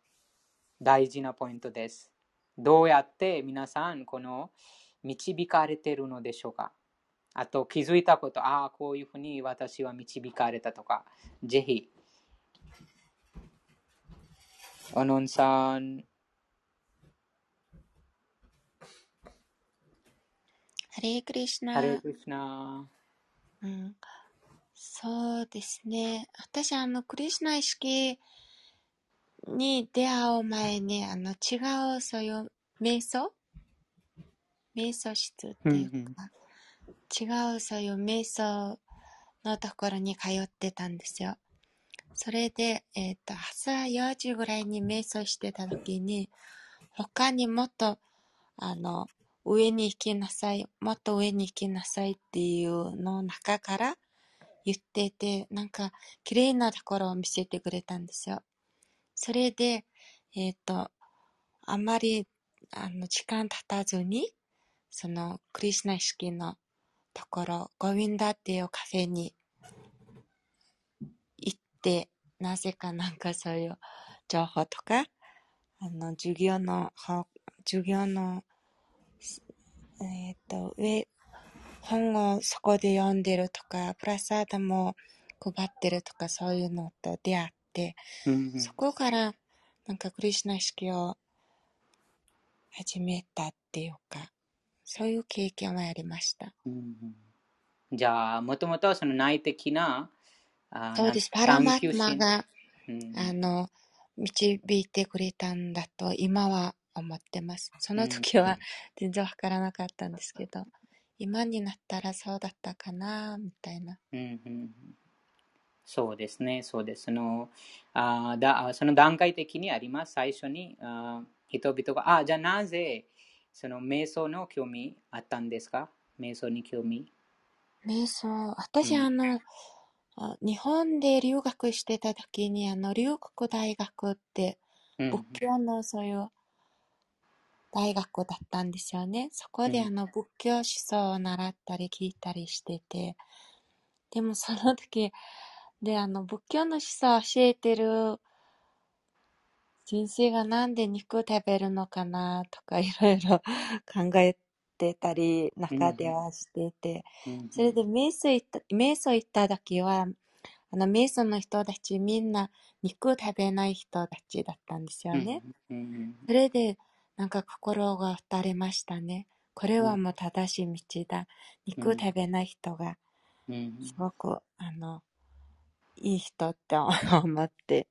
大事なポイントです。どうやって皆さん、この導かれてるのでしょうか？あと気づいたこと、ああ、こういうふうに私は導かれたとか、ぜひ、おのんさん、レークリシナハレークリシナ。うん、そうですね。私、あの、クリシナ意識に出会う前に、あの、違う、そういう、瞑想？瞑想室っていうか、違う、そういう瞑想のところに通ってたんですよ。それで、えっ、と、朝4時ぐらいに瞑想してた時に、他にもっと、あの、上に行きなさい、もっと上に行きなさいっていうの中から言ってて、なんか綺麗なところを見せてくれたんですよ。それで、えっ、と、あまりあの時間経たずに、そのクリスナ式のところ、ゴウィンダっていうカフェに行って、なぜかなんかそういう情報とか、あの、授業の、授業の、えっ、と、上、本をそこで読んでるとか、プラサーダも配ってるとか、そういうのと出会って、うんそこから、なんかクリシュナ式を始めたっていうか、そういう経験はありました。うんじゃあ、もともとその内的な、あそうです。なパラマッマが、うんあの、導いてくれたんだと今は思ってます。その時は全然わからなかったんですけど、今になったらそうだったかな、みたいな。うんうんそうですね、そうです。そのあだその段階的にあります。最初にあ人々が、あ、じゃあなぜその瞑想の興味あったんですか？瞑想に興味。瞑想、私、うんあの、あ日本で留学してた時に、あの、龍谷大学って、うん仏教のそういう大学だったんですよね。そこでうんあの仏教思想を習ったり聞いたりしてて、でもその時、で、あの仏教の思想を教えてる先生がなんで肉食べるのかなとかいろいろ 考えてたり、中ではしてて、うんそれで瞑想行った、瞑想行った時は、あの、瞑想の人たちみんな肉食べない人たちだったんですよね。それで、なんか心が打たれましたね。これはもう正しい道だ。肉食べない人が、うんすごく、あの、いい人って思 って。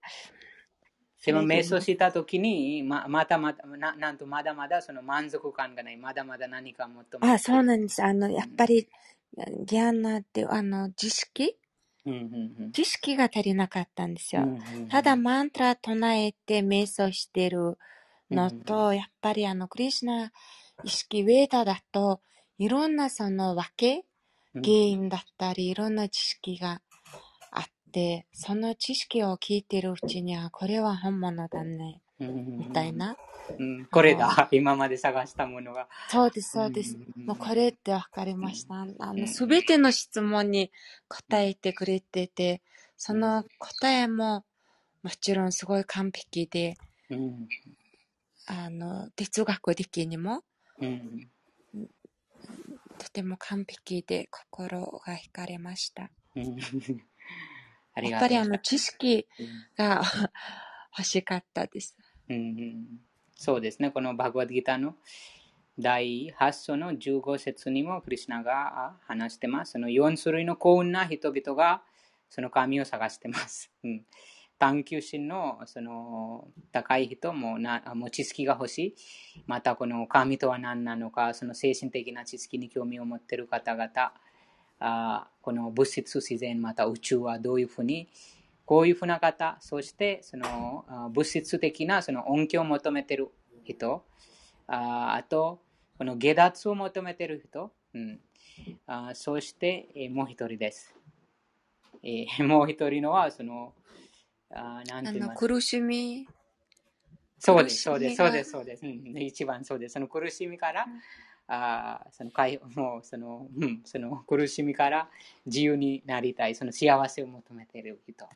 でも瞑想したときに、ままたまたな、なんとまだまだその満足感がない。まだまだ何か求めてあ、そうなんです。あの、やっぱり、ギャンナって、あの、知識？うんうん知識が足りなかったんですよ。うんうんうんただマントラ唱えて瞑想してるのと、やっぱりあの、クリシュナ意識、ウェーダだと、いろんなその分け、うん。原因だったり、いろんな知識があって、その知識を聞いてるうちには、これは本物だね、みたいな。うん。これだ、今まで探したものが。そうです、そうです。うん。もうこれって分かりました。あうん。の、すべての質問に答えてくれてて、その答えも、もちろんすごい完璧で、うんあの、哲学的にも、うんとても完璧で心が惹かれました。やっぱりあの、知識うんが欲しかったです。うんうんそうですね、このバグワッドギターの第8章の15節にもクリシナがあ話してます。その4種類の幸運な人々がその神を探してます。うん探求心のその高い人もなもう知識が欲しい。またこの神とは何なのか、その精神的な知識に興味を持っている方々、あこの物質自然、また宇宙はどういうふうにこういうふうな方、そしてその物質的なその恩恵を求めている人、ああと、この下脱を求めている人、うん、あそして、えもう一人です。え もう一人のは、その、あなんあの、て言います？苦しみ、そうです、そうです、そうです、そうです。うん、一番そうです。その苦しみから、あーその解放もうその、うん、その苦しみから自由になりたい、その幸せを求めている人。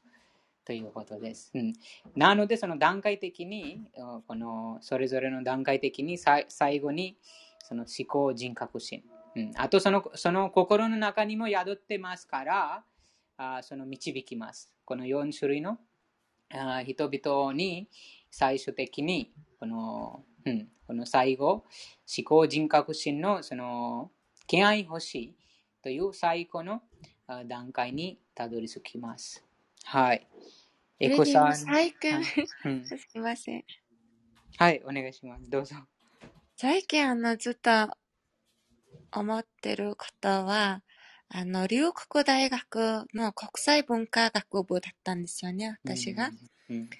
ということです。うん、なので、その段階的に、あこのそれぞれの段階的にさい最後にその思考人格心。うん、あとその、その心の中にも宿ってますから、あその導きます。この4種類のあ人々に最終的にこの、うん、この最後、思考人格心のその敬愛欲しいという最後のあ段階にたどり着きます。はい。エコさん。最近、はいうん すいません。はい、お願いします。どうぞ。最近、あの、ずっと思ってることは、あの、龍谷大学の国際文化学部だったんですよね、私が。うん。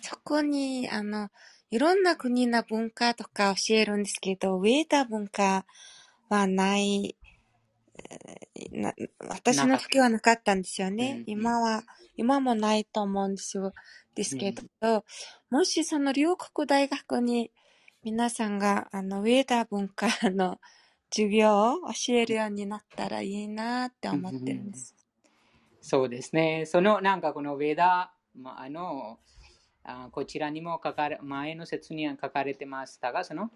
そこに、あの、いろんな国の文化とか教えるんですけど、ウェーダ文化はない、私の時はなかったんですようんね。うん今は、今もないと思うんですよ。ですけど、もしその龍谷大学に皆さんが、あの、ウェーダ文化の授業を教えるようになったらいいなって思ってるんです。そうですね。そのなんかこのウェダ、まあ、あのあこちらにも書かれ前の説には書かれてましたが、その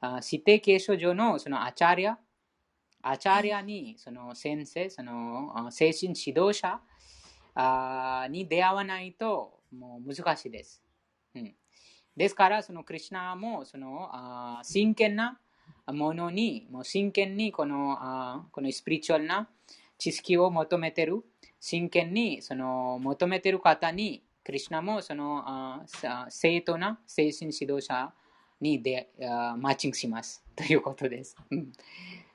あ指定継承上のそのアチャリア、アチャリアにその先生、その精神指導者あに出会わないともう難しいです。うん、ですから、そのクリュナもそのあ真剣なものに、もう真剣にこのあこのスピリチュアルな知識を求めてる、真剣にその求めてる方に、クリュナもそのあ正当な精神指導者にであマッチングしますということです。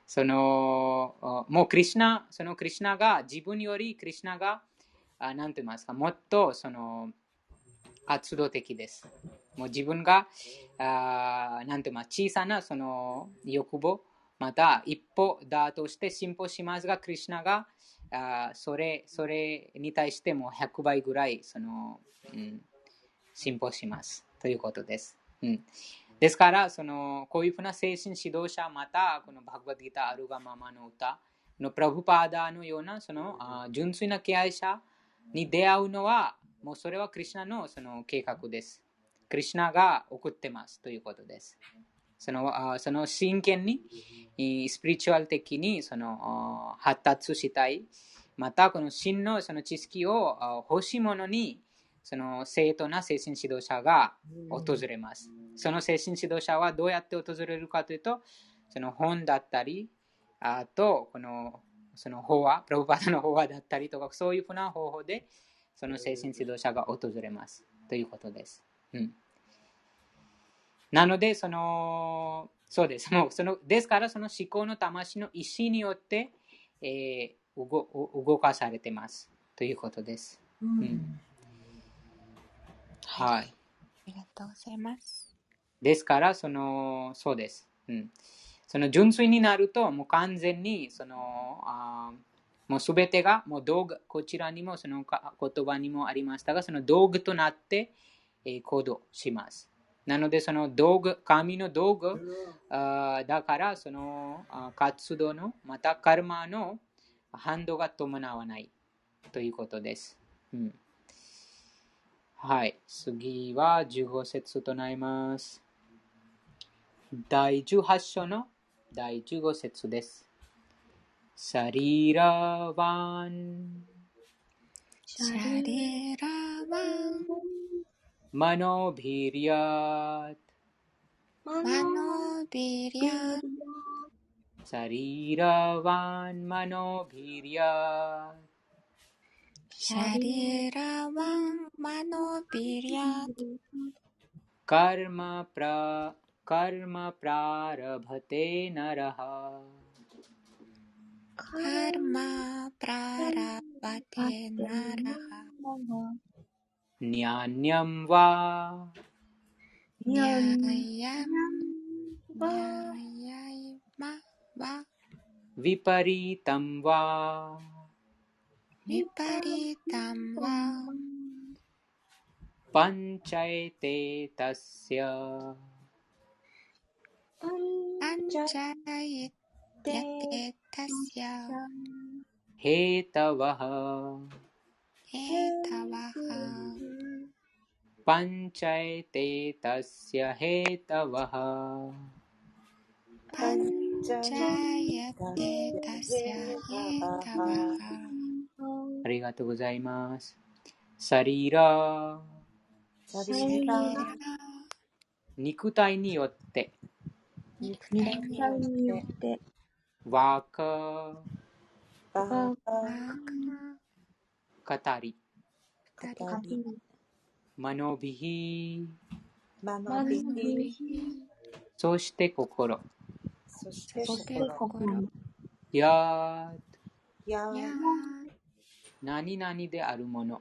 そのもうクリュナ、そのクリュナが自分よりクリュナが何と言いますか、もっとその活動的です。もう自分が、あなんていうか小さなその欲望、また一歩だとして進歩しますが、クリュナがあそれそれに対しても100倍ぐらいその、うん、進歩しますということです。うん、ですからその、こういうふうな精神指導者、またこのバグバッドギター、アルガママの歌のプラブパーダのようなそのあ純粋な敬愛者に出会うのは、もうそれはクリュナのその計画です。クリュナが送ってますということです。そのあその真剣に、いスピリチュアル的にそのあ発達したい。また、この真のその知識をあ欲しいものに、その正当な精神指導者が訪れます。その精神指導者はどうやって訪れるかというと、その本だったり、あと、このその法話、プロパダの法話だったりとか、そういうふうな方法で、その精神指導者が訪れます。ということです。うん、なので、その、そうです。もうそのですから、その思考の魂の意思によって、えー動動かされてます。ということです。うんはい。ありがとうございます。ですから、その、そうです。うん。その純粋になると、もう完全に、その、あーもうすべてが、もう道具、こちらにもそのか言葉にもありましたが、その道具となって、えー行動します。なので、その道具、神の道具、あーだから、その活動の、またカルマの反動が伴わないということです。うんはい。次は15節となります。第18章の第15節です。サリーラワン、サリーラワン、マノビリアシャリラワン、マノビリア、カルマプラ、カルマプララバテナラハ。カルマプララバテナラハ、ニャンニャンワニャヤン、ニャヤイマワ、ヴィパリタンワビパリタンワ、パンチャエテタスヤアンチャイテテタスヤ、ヘタワハヘタワハ、パンチャエテタスヤヘタワハパンチャヤテタスヤヘタワハありがとうございます。サリーラ肉体によって肉肉体によってワーカバーワーカ語り語りカリマノビヒ。ママノビヒ。そして心。そしてそして心。心やーややー。何々であるもの。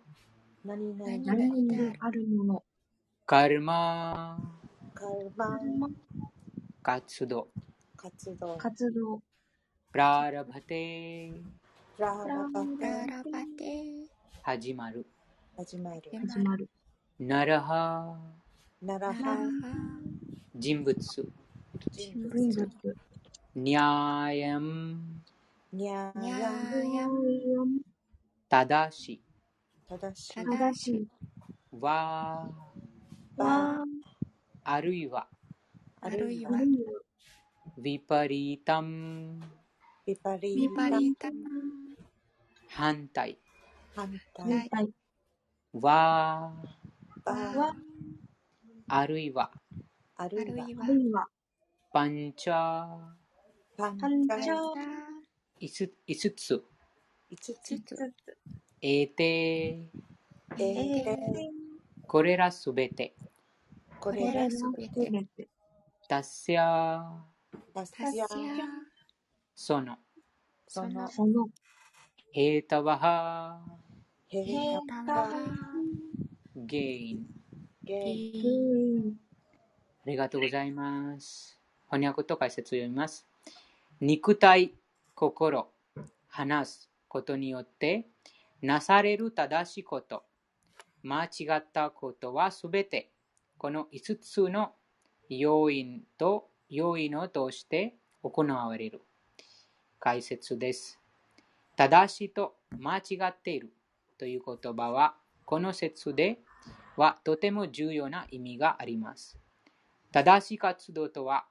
何々でであるもの。カルマ。カルマ。活動。活動。活動。プラーラバテ。ラーラバララバテ。始まる。始まる。始まるナラハナララハハ人物。人物。ニャーヤムニャーニャヤーヤ正し正しい正しいわバあるいはあるいはヴィパリータムビパリーリタ反対反はい対わバあるいは。ああるいは。るいは。パンチャパンチャチャいす5つ。五つつ。つエーテえーでこれらすべて。これらすべて。タスヤタスタスヤヤその。その。その。ヘータワハヘヘータタワゲインゲイゲありがとうございます。翻訳と解説を読みます。肉体、心、話すことによって、なされる正しいこと、間違ったことはすべて、この5つの要因と要因を通して行われる。解説です。正しいと間違っているという言葉は、この説ではとても重要な意味があります。正しい活動とは、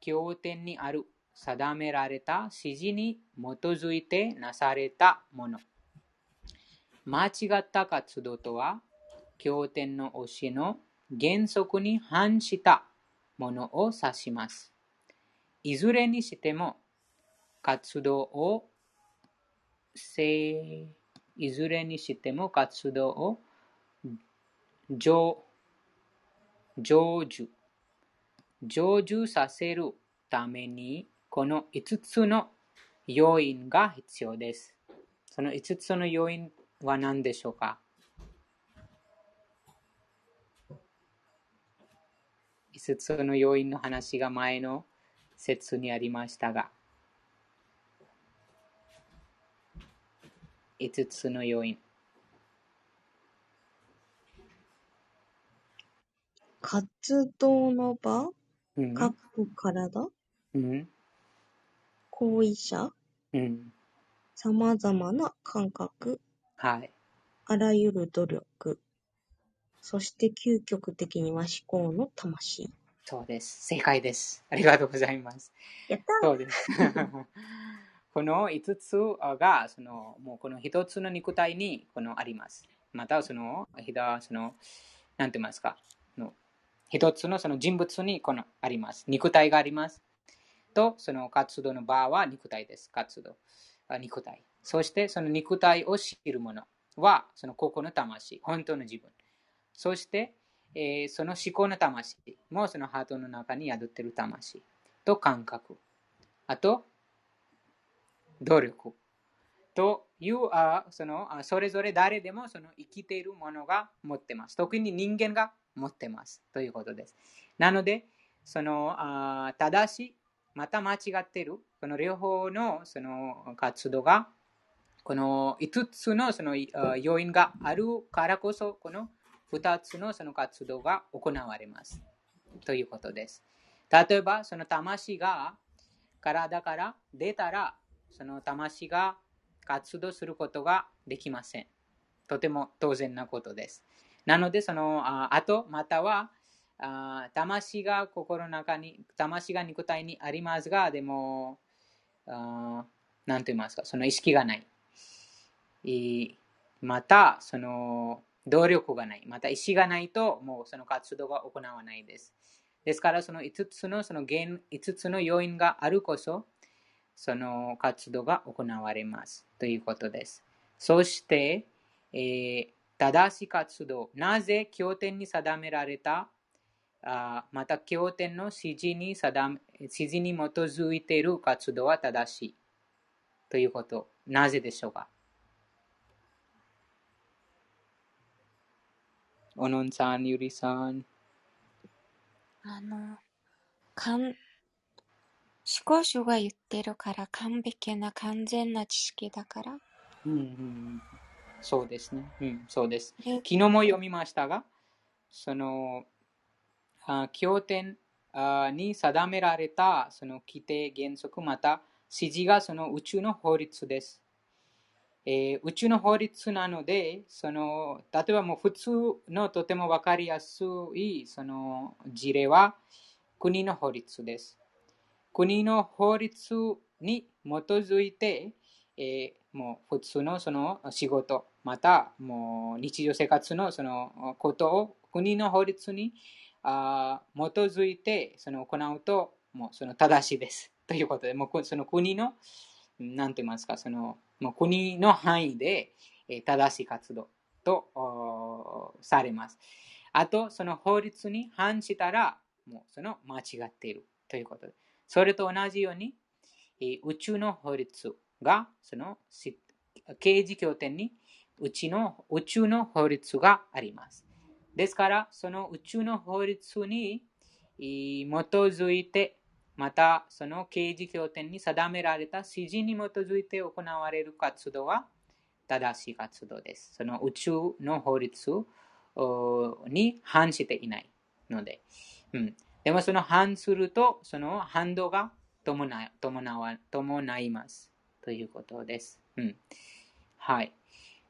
経典にある定められた指示に基づいてなされたもの。間違った活動とは、経典の教えの原則に反したものを指します。いずれにしても、活動をいずれにしても活動を成就成就させるために、この5つの要因が必要です。その5つの要因は何でしょうか ?5 つの要因の話が前の説にありましたが、5つの要因。活動の場？うん。かっこ体うん。行為者？うん。様々な感覚？はい。あらゆる努力？そして究極的には思考の魂？そうです。正解です。ありがとうございます。やったそうです。この5つが、その、もうこの1つの肉体にこのあります。また、その、ひだその、なんて言いますか、の1つのその人物にこのあります。肉体があります。と、その活動の場は肉体です。活動。肉体。そして、その肉体を知るものは、その個々の魂、本当の自分。そして、えーその思考の魂もそのハートの中に宿っている魂と感覚。あと、努力。というあそのあそれぞれ誰でもその生きているものが持ってます。特に人間が持ってます。ということです。なので、そのあ正しい、また間違っている、この両方のその活動が、この5つのその要因があるからこそ、この2つのその活動が行われます。ということです。例えば、その魂が体から出たら、その魂が活動することができません。とても当然なことです。なので、そのあと、またはあ魂が心の中に、魂が肉体にありますが、でも、あなんと言いますか、その意識がない。いまた、その動力がない。また、意思がないと、もうその活動が行わないです。ですから、その5つのその原5つの要因があるこそ、その活動が行われます。ということです。そして、えー正しい活動。なぜ経典に定められたあまた経典の指示に定め指示に基づいている活動は正しい。ということ。なぜでしょうかおのんさん、ゆりさん。あの、かん、思考書が言ってるから完璧な完全な知識だから。うんうん、そうですね。うん、そうです。で昨日も読みましたが、その、あ経典あに定められたその規定原則また指示がその宇宙の法律です。えー宇宙の法律なので、その例えばもう普通のとても分かりやすいその事例は国の法律です。国の法律に基づいて、えーもう普通のその仕事、またもう日常生活のそのことを国の法律にあ基づいてその行うと、もうその正しいです。ということで、もうその国の、なんて言いますか、そのもう国の範囲で正しい活動とされます。あと、その法律に反したら、もうその間違っているということで。それと同じように、宇宙の法律が、その刑事経典にうちの宇宙の法律があります。ですから、その宇宙の法律に基づいて、またその刑事経典に定められた指示に基づいて行われる活動は正しい活動です。その宇宙の法律に反していないので。うん、でもその反すると、その反動が伴い伴伴います。ということです。うん、はい。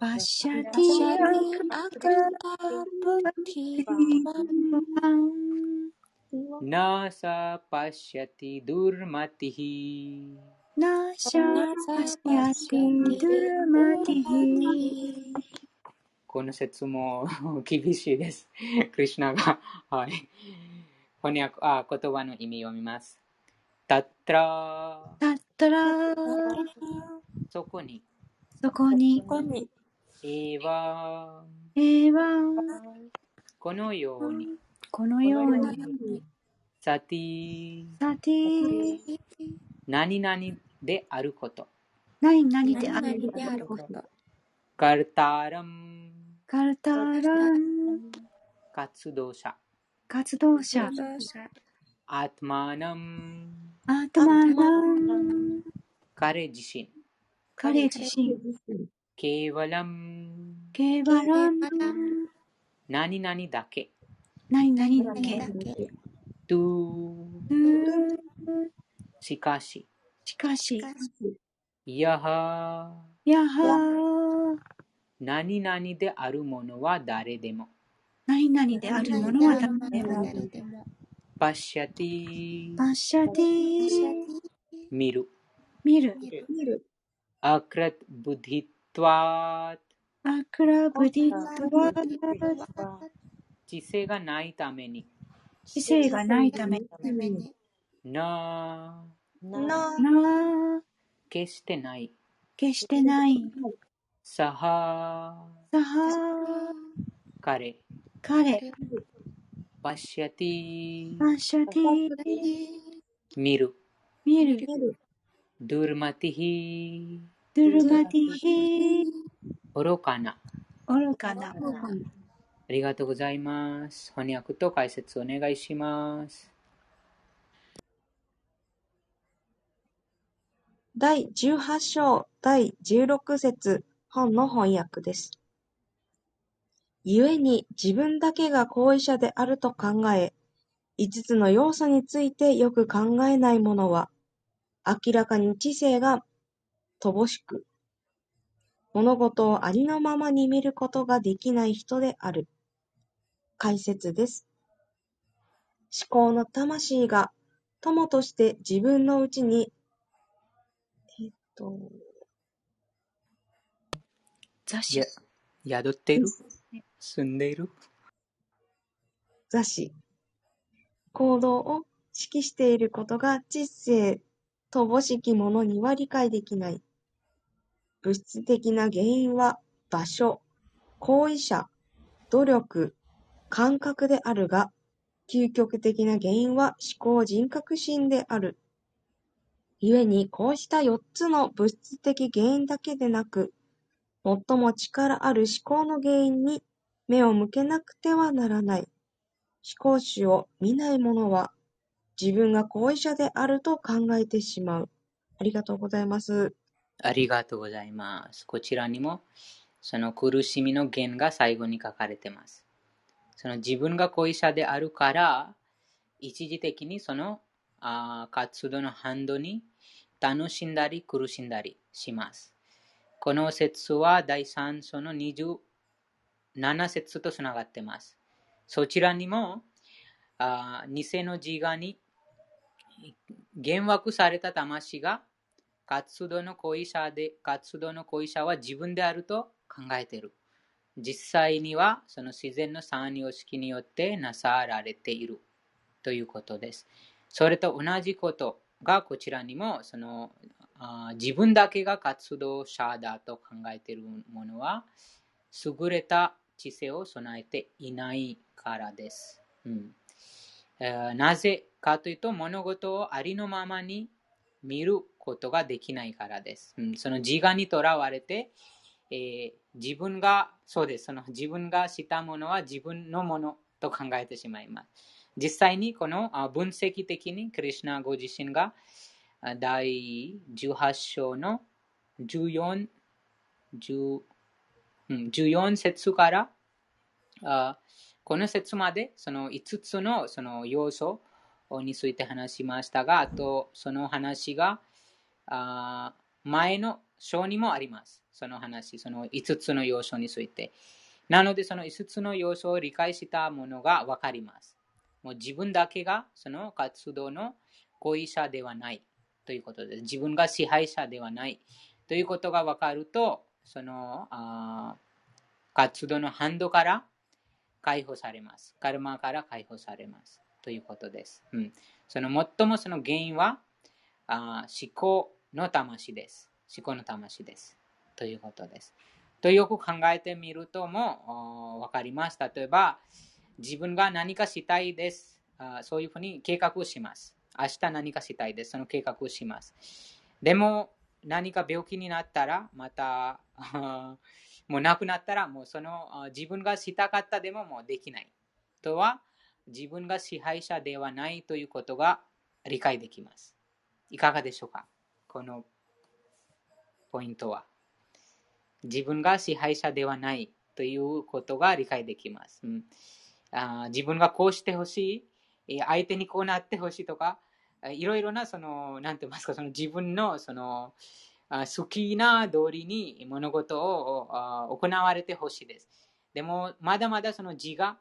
バシャティアリアクタティバマサパシャティドゥルマティヒナサパシャティドゥルマティこの説も厳しいです。クリュナが、はい、翻訳あ言葉の意味をみます。タッラタッラそこにそこにそこに。そこにえは、平和。このように、このように。さて、さて。何々であること。何々である何々であること。カルタラム、カルタラン。活動者。活動者。アトマナム、アトマナン彼自身。彼自身ケーワラム、ケバラン。何々だけ。何々だ何けだけ。と、うー。しかし、しかし。いやは、やは何々であるものは誰でも。何々であるものは誰でも。पश्यति पश्यति見る。見る。अकृतबुद्धित्वात् अकृतबुद्धित्वात्知性がないために。知性がないために。न、न 決してない。決してない。सः、सः彼。彼。パッシャティパ、ッシャティ見る。見る。ドゥルマティヒ、ドゥルマティヒ愚かな。愚かなありがとうございます。翻訳と解説お願いします。第18章第16節本の翻訳です。故に自分だけが行為者であると考え、5つの要素についてよく考えない者は、明らかに知性が乏しく、物事をありのままに見ることができない人である。解説です。思考の魂が友として自分のうちに、えっと、雑誌や、宿っている？住んでいる？座し、行動を指揮していることが知性乏しき者には理解できない。物質的な原因は場所、行為者、努力、感覚であるが、究極的な原因は思考人格心である。故にこうした四つの物質的原因だけでなく、最も力ある思考の原因に目を向けなくてはならない。思考主を見ない者は、自分が行為者であると考えてしまう。ありがとうございます。ありがとうございます。こちらにも、その苦しみの原が最後に書かれてます。その自分が行為者であるから、一時的にそのあ活動の反動に楽しんだり苦しんだりします。この説は第3章の27節とつながってます。そちらにも、あ偽の自我に幻惑された魂が活動の行為者で、活動の行為者は自分であると考えている。実際にはその自然の三様式によってなさられているということです。それと同じことがこちらにもそのあ自分だけが活動者だと考えている者は優れた知性を備えていないからです。うんえーなぜかというと物事をありのままに見ることができないからです。うんその自我にとらわれて、えー自分が、そうです、その自分がしたものは自分のものと考えてしまいます。実際にこの分析的にクリシュナご自身が第18章の14、10 14節からあこの節までその5つのその要素について話しましたが、あとその話があ前の章にもあります。その話、その5つの要素について。なので、その5つの要素を理解したものが分かります。もう自分だけがその活動の行為者ではないということです。自分が支配者ではないということが分かると、そのあ活動の反動から解放されます。カルマから解放されます。ということです。うん、その最もその原因はあ思考の魂です。思考の魂です。ということです。とよく考えてみるとも分かります。例えば、自分が何かしたいです。あそういうふうに計画をします。明日何かしたいです。その計画をします。でも、何か病気になったら、また、もう亡くなったら、もうその自分がしたかったでももうできない。とは、自分が支配者ではないということが理解できます。いかがでしょうか？このポイントは。自分が支配者ではないということが理解できます。うん、あ自分がこうしてほしい、相手にこうなってほしいとか、いろいろなその、なんて言いますか、その自分のその好きな通りに物事を行われてほしいです。でも、まだまだその字が、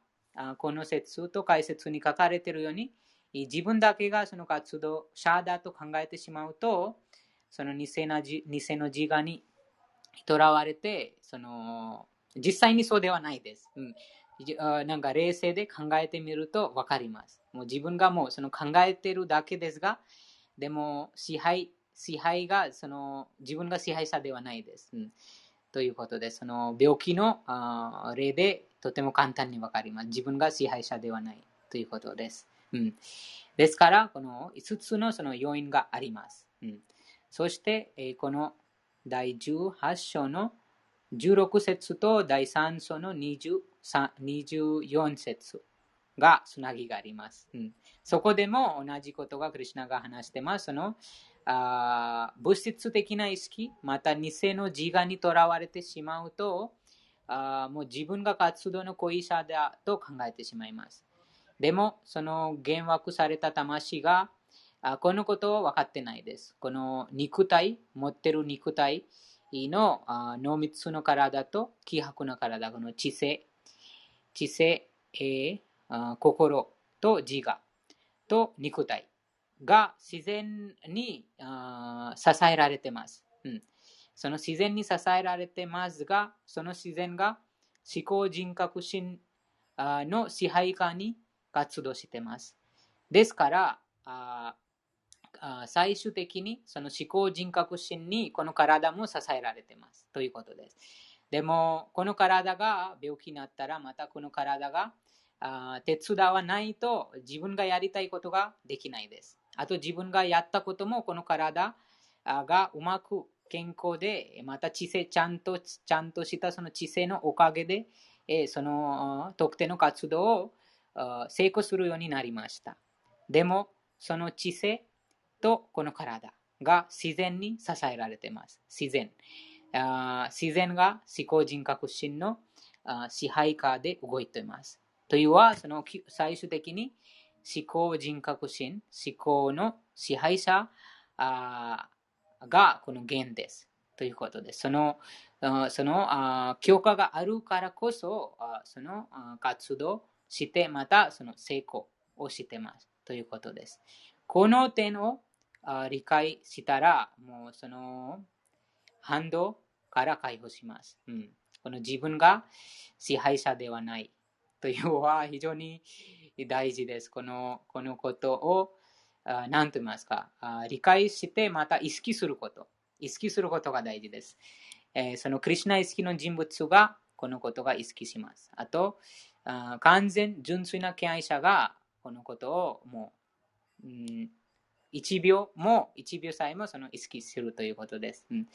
この説と解説に書かれているように、自分だけがその活動者だと考えてしまうと、その偽の偽の自我にとらわれて、その実際にそうではないです。うん、なんか冷静で考えてみると分かります。もう自分がもうその考えているだけですが、でも支配支配がその自分が支配者ではないです。うん、ということで、その病気の例でとても簡単に分かります。自分が支配者ではないということです。うん、ですから、この5つのその要因があります。うん、そして、この第18章の16節と第3章の20 24節がつなぎがあります。うん、そこでも同じことがクリュナが話してます。そのあ物質的な意識、また偽の自我にとらわれてしまうと、あもう自分が活動の恋者だと考えてしまいます。でも、その幻惑された魂が、このことを分かってないです。この肉体、持ってる肉体の濃密の体と気迫の体、この知性、知性、えー、心と自我と肉体が自然に支えられてます、うん。その自然に支えられてますが、その自然が思考人格心の支配下に活動してます。ですから、最終的にその思考人格心にこの体も支えられています。ということです。でも、この体が病気になったら、またこの体が手伝わないと自分がやりたいことができないです。あと自分がやったこともこの体がうまく健康で、また知性ちゃんと、ちゃんとしたその知性のおかげで、その特定の活動を成功するようになりました。でも、その知性とこの体が自然に支えられています。自然。あ自然が思考人格心のあ支配下で動いています。というは、その最終的に思考人格心、思考の支配者がこの源です。ということです。そのその強化があるからこそ、その活動して、またその成功をしてます。ということです。この点を理解したら、もうその反動から解放します。うん、この自分が支配者ではないというのは非常に 大事です。このこのことを何と言いますか理解してまた意識すること。意識することが大事です。えー、そのクリュナ意識の人物がこのことが意識します。あと、あ完全純粋な敬愛者がこのことをもう、うん、1秒も1秒さえもその意識するということです。うん、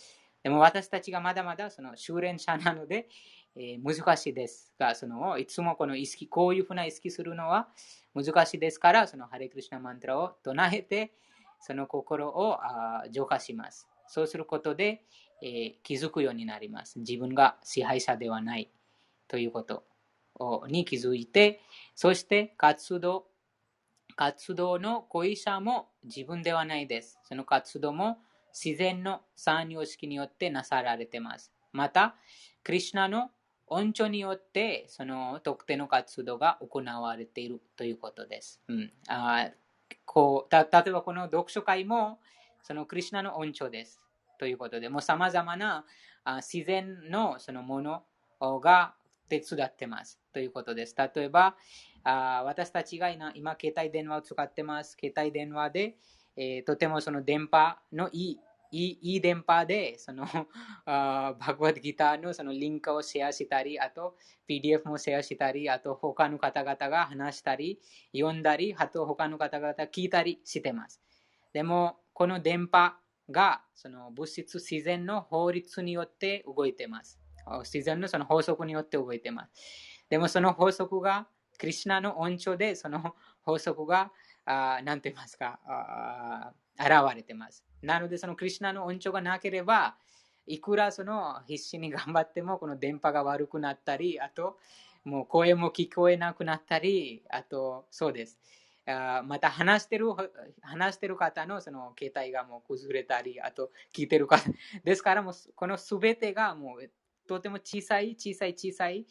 でも私たちがまだまだその修練者なので、えー、難しいですが、そのいつもこの意識、こういうふうな意識するのは難しいですから、そのハレクリシナマントラを唱えて、その心をあ浄化します。そうすることで、えー、気づくようになります。自分が支配者ではないということに気づいて、そして活動、活動の恋者も自分ではないです。その活動も自然の三様式によってなさられています。また、クリュナの恩寵によってその特定の活動が行われているということです。うん、あこうた例えばこの読書会もそのクリュナの恩寵です。ということで、もう様々なあ自然のそのものが手伝ってます。ということです。例えば、あ私たちが今、携帯電話を使ってます。携帯電話で、えー、とてもその電波のいいいいいい電波で、その、あバグワッドギターのそのリンクをシェアしたり、あと PDF もシェアしたり、あと他の方々が話したり、読んだり、あと他の方々聞いたりしてます。でも、この電波がその物質自然の法律によって動いてます。自然のその法則によって動いてます。でもその法則が、クリュナの恩寵でその法則が、何と言いますか、現れてます。なので、そのクリュナの恩寵がなければ、いくらその必死に頑張っても、この電波が悪くなったり、あと、もう声も聞こえなくなったり、あと、そうです。あまた話してる、話してる方のその携帯がもう崩れたり、あと聞いてる方。ですからもうこのすべてがもうとても小さい小さい小さい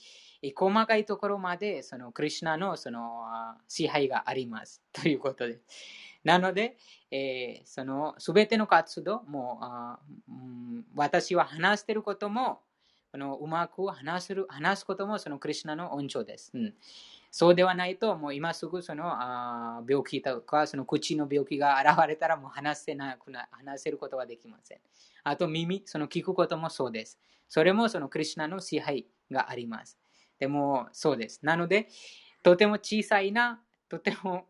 細かいところまでそのクリュナのその支配があります ということです。なので、えー、そのすべての活動もあ、うん、私は話していることもこのうまく話する話すこともそのクリュナの恩寵です。うんそうではないと、もう今すぐそのあ病気とか、その口の病気が現れたらもう話せなくな、話せることができません。あと耳、その聞くこともそうです。それもそのクリュナの支配があります。でもそうです。なので、とても小さいな、とても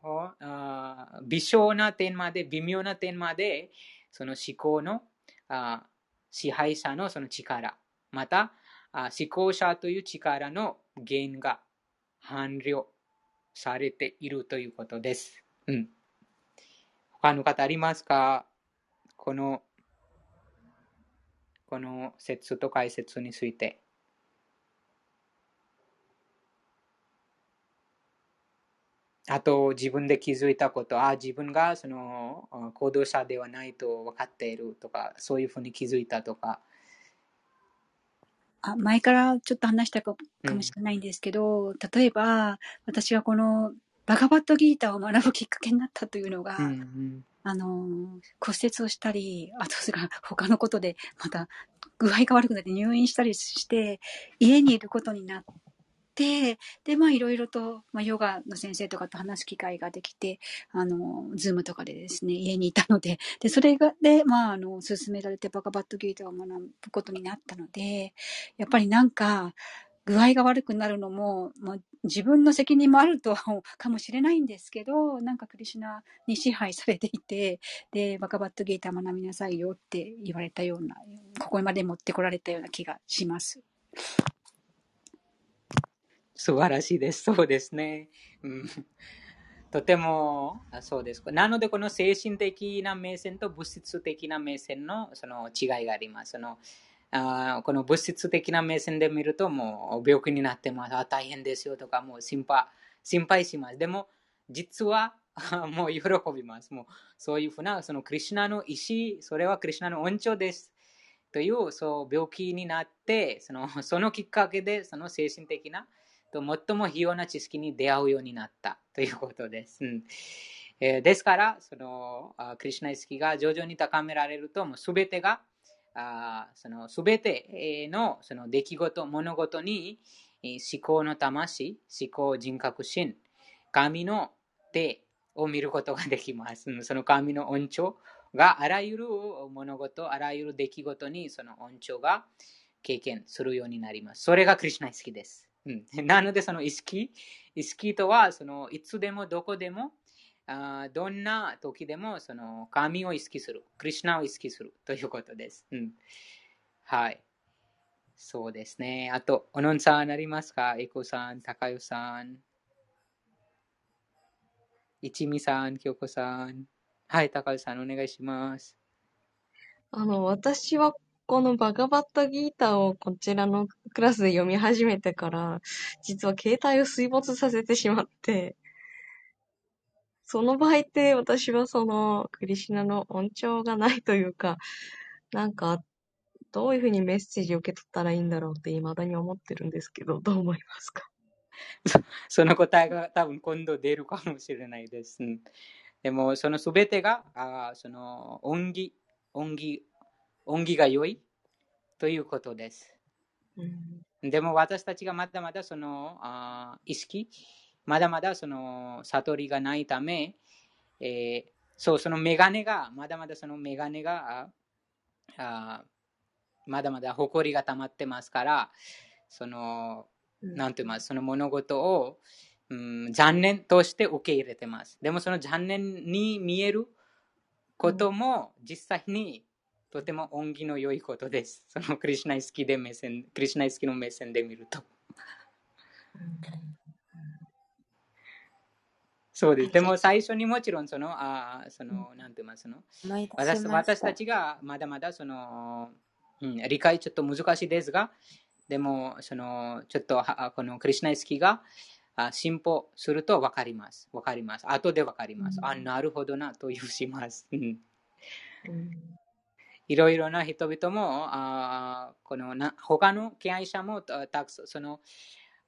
微小な点まで、微妙な点まで、その思考のあ支配者のその力、また思考者という力の減が伴了されているということです。うん。他の方ありますか？この、この説と解説について。あと、自分で気づいたこと、あ自分がその行動者ではないと分かっているとか、そういうふうに気づいたとか。あ前からちょっと話したかもしれないんですけど、うん、例えば、私がこのバガバットギーターを学ぶきっかけになったというのが、うんうん、あの、骨折をしたり、あとそれから他のことでまた具合が悪くなって入院したりして、家にいることになって、で、まあいろいろと、まあヨガの先生とかと話す機会ができて、あの、ズームとかでですね、家にいたので、で、それが、で、まああの、勧められてバガバットギータを学ぶことになったので、やっぱりなんか、具合が悪くなるのも、まあ、自分の責任もあるとかもしれないんですけど、なんかクリシナに支配されていて、で、バカバットゲーター学びなさいよって言われたような、ここまで持ってこられたような気がします。素晴らしいです。そうですね。うん、とても、そうです。なので、この精神的な目線と物質的な目線のその違いがあります。そのあこの物質的な目線で見ると、もう病気になってます。あ大変ですよとか、もう心配心配します。でも、実は もう喜びます。もうそういうふうな、そのクリュナの意志、それはクリュナの恩寵です。という、そう病気になって、そのそのきっかけで、その精神的な、と最も必要な知識に出会うようになったということです。うんえー、ですから、そのクリュナ意識が徐々に高められると、もう全てがあその全てのその出来事、物事に思考の魂、思考人格心、神の手を見ることができます。その神の恩寵があらゆる物事、あらゆる出来事にその恩寵が経験するようになります。それがクリュナ意識です。うん、なのでその意識、意識とはそのいつでもどこでもあどんな時でもその神を意識する、クリュナを意識するということです。うん、はい。そうですね。あと、おのんさんありますか？エコさん、高代さん、一味さん、京子さん。はい、高代さん、お願いします。あの、私はこのバガバッタギータをこちらのクラスで読み始めてから、実は携帯を水没させてしまって、その場合って私はそのクリシナの恩寵がないというか、なんか、どういうふうにメッセージを受け取ったらいいんだろうって未だに思ってるんですけど、どう思いますか？その答えが多分今度出るかもしれないです。でも、そのすべてが、あその恩義、恩義、恩義が良い？ということです。うん、でも私たちがまだまだそのあ意識、まだまだその悟りがないため、えー、そう、そのメガネが、まだまだそのメガネが、あまだまだ誇りが溜まってますから、その、なんて言います、その物事を、うん、残念として受け入れてます。でもその残念に見えることも実際にとても恩義の良いことです。そのクリュナイスキで目線、クリュナイスキの目線で見ると。そうです。でも最初にもちろんその、あその、なんて言いますの？私私たちがまだまだその、うん、理解ちょっと難しいですが、でも、その、ちょっとこのクリュナイスキが進歩すると分かります。分かります。後で分かります。うん、あ、なるほどなというします。いろいろな人々も、あこのな他の敬愛者もたくさん、その、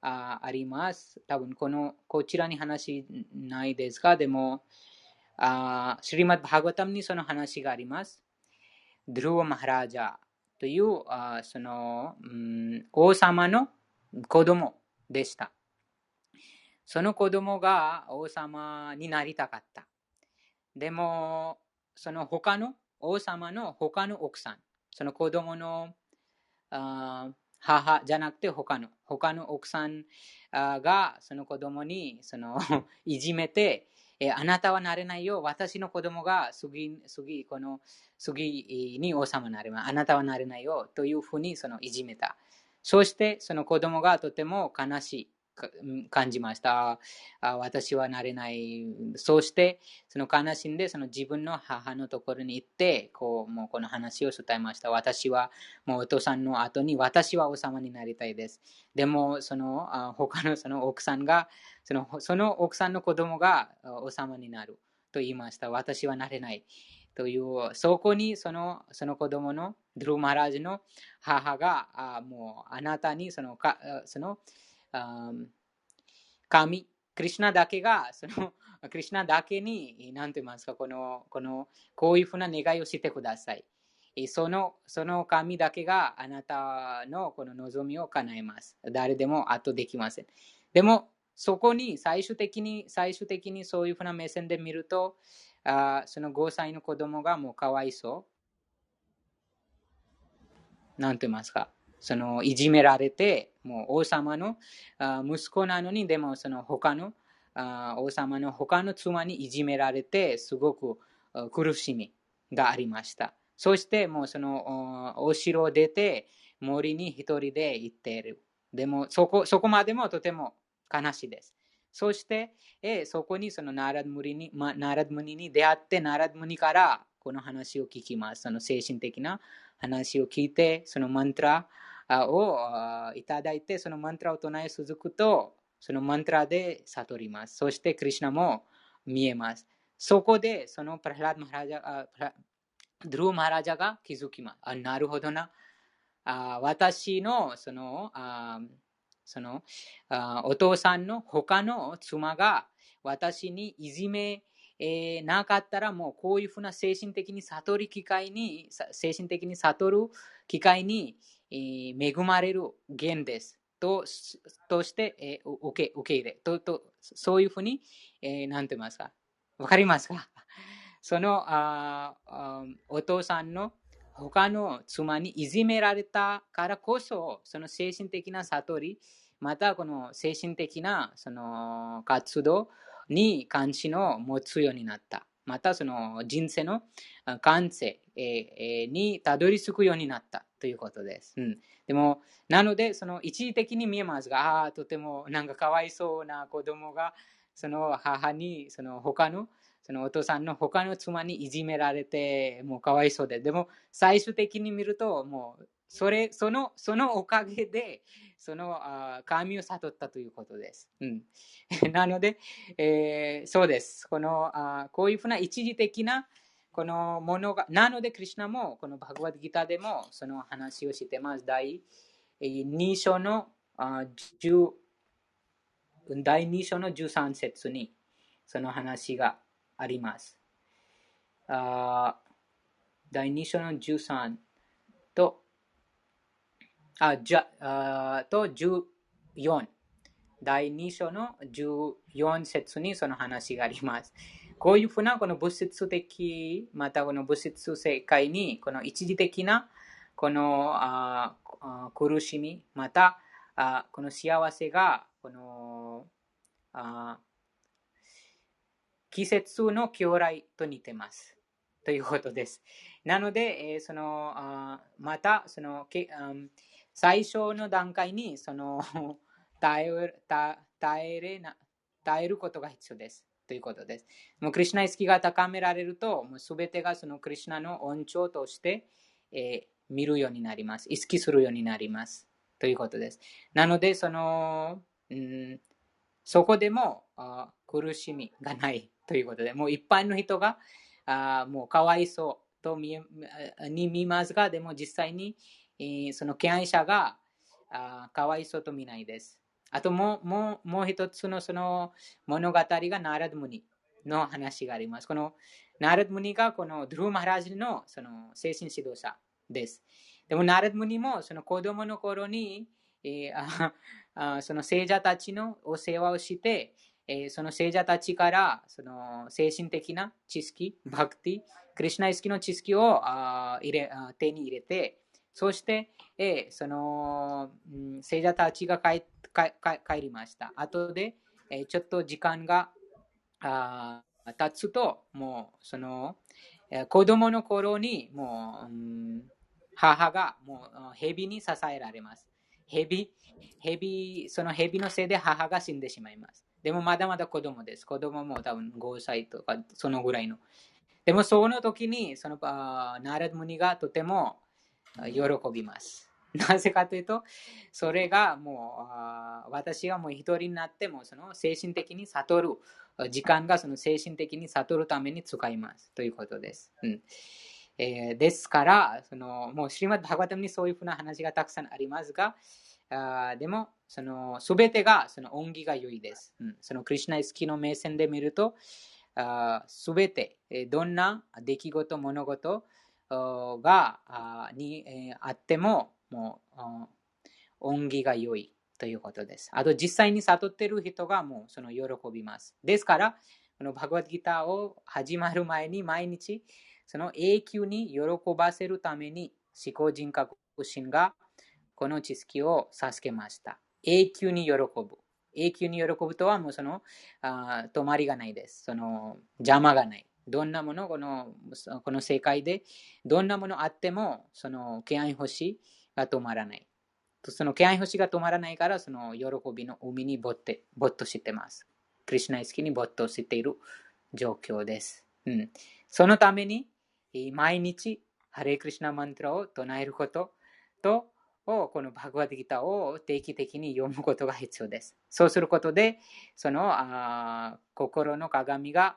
ああります。多分この、こちらに話ないですが、でも、あシリマッバーガタムにその話があります。ドゥルワ・マハラジャというあその、うん、王様の子供でした。その子供が王様になりたかった。でも、その他の王様の他の奥さん、その子供のあ母じゃなくて他の、他の奥さんがその子供にその いじめて、えあなたはなれないよ、私の子供が次、次、この次に王様になれます。あなたはなれないよというふうにそのいじめた。そしてその子供がとても悲しい感じました。あ私はなれない。そして、その悲しんで、その自分の母のところに行って、こう、もうこの話を伝えました。私は、もうお父さんの後に、私は王様になりたいです。でも、その、あ他のその奥さんが、そのその奥さんの子供が王様になると言いました。私はなれない。という、そこにそのその子供のドゥルマラージの母が、あもうあなたにそのかその神、クリシュナだけが、そのクリュナだけに、何と言いますか、この、この、こういうふうな願いをしてください。その、その神だけがあなたのこの望みを叶えます。誰でも後できません。でも、そこに最終的に、最終的にそういうふうな目線で見ると、あその5歳の子供がもうかわいそう。なんて言いますか。そのいじめられて、もう王様の息子なのに、でもその他の王様の他の妻にいじめられて、すごく苦しみがありました。そしてもうそのお城を出て森に一人で行っている。でもそこそこまでもとても悲しいです。そして、えそこにそのナラドムニに、ま、ナラドムニに出会って、ナラドムニからこの話を聞きます。その精神的な話を聞いて、そのマントラをいただいて、そのマントラを唱え続くと、そのマントラで悟ります。そして、クリシュナも見えます。そこで、そのプラハラ・マハラジャドゥルー・マハラジャが気づきます。あなるほどな。あ私のそのあそのあお父さんの他の妻が私にいじめ、えーなかったらもうこういうふうな精神的に悟る機会に精神的に悟る機会に、え恵まれる源です。ととして、えー受け受け入れととそういうふうに、えーなんて言いますか？わかりますか？そのああお父さんの他の妻にいじめられたからこそ、その精神的な悟り、またこの精神的なその活動に関心を持つようになった。またその人生の感性にたどり着くようになった。ということです。うん、でも、なので、その一時的に見えますが、ああ、とてもなんかかわいそうな子供が、その母に、その他のそのお父さんの他の妻にいじめられて、もうかわいそうで。でも、最終的に見ると、もう、それ、その、そのおかげで、そのあ神を悟ったということです。うん、なので、えーそうです。この、あこういうふうな一時的な、このものが、なので、クリュナも、このバグワッドギターでも、その話をしてます。第2章の10第2章の13節に、その話があります。あ第2章の13と、あ、じゃ、あと14。第2章の14節にその話があります。こういうふうなこの物質的、またこの物質世界に、この一時的なこのああ苦しみ、またあこの幸せが、このあ季節の将来と似てます。ということです。なので、えーそのあまたそのけ、うん最初の段階にその 耐え耐えれな耐えることが必要です。ということです。もうクリュナ意識が高められると、もうすべてがそのクリュナの恩寵として、えー見るようになります。意識するようになります。ということです。なので、その、うん、そこでも苦しみがないということで、もう一般の人があもうかわいそうと見えに見ますが、でも実際に、えーその敬愛者があかわいそうと見ないです。あともうもうもう一つのその物語がナラドムニの話があります。このナラドムニがこのドゥルーマハラジのその精神指導者です。でもナラドムニもその子供の頃に、えーあその聖者たちのお世話をして、えーその聖者たちからその精神的な知識、バクティ、クリシュナ意識の知識をあ入れあ手に入れて、そして、えーその、うん聖者たちが帰帰帰りました。後で、えーちょっと時間があ経つと、もうその、えー子供の頃にもう、うん母がもう蛇に支えられます。蛇、蛇、その蛇のせいで母が死んでしまいます。でもまだまだ子供です。子供も多分5歳とかそのぐらいの。でもその時に、そのあナラドムニがとても喜びます。なぜかというと、それがもう私がもう一人になってもその精神的に悟る時間がその精神的に悟るために使いますということです。うんえーですから、そのもうシリマッバガタムにそういうふうな話がたくさんありますが、あでも、その全てがその恩義が良いです。うん、そのクリシュナイスキの目線で見ると、すべて、どんな出来事、物事があーに、あっても、もう恩義が良いということです。あと、実際に悟っている人がもうその喜びます。ですから、このバグワッドギターを始まる前に毎日、その永久に喜ばせるために思考人格心がこの知識を授けました。永久に喜ぶ。永久に喜ぶとはもうそのあ止まりがないです。その邪魔がない。どんなものこのこの世界でどんなものあってもその気合星が止まらない。その気合星が止まらないからその喜びの海に没って没頭してます。クリシュナイスキに没頭している状況です。うん、そのために毎日ハレークリシナマントラを唱えることとをこのバグワッドギターを定期的に読むことが必要です。そうすることで、そのあ心の鏡が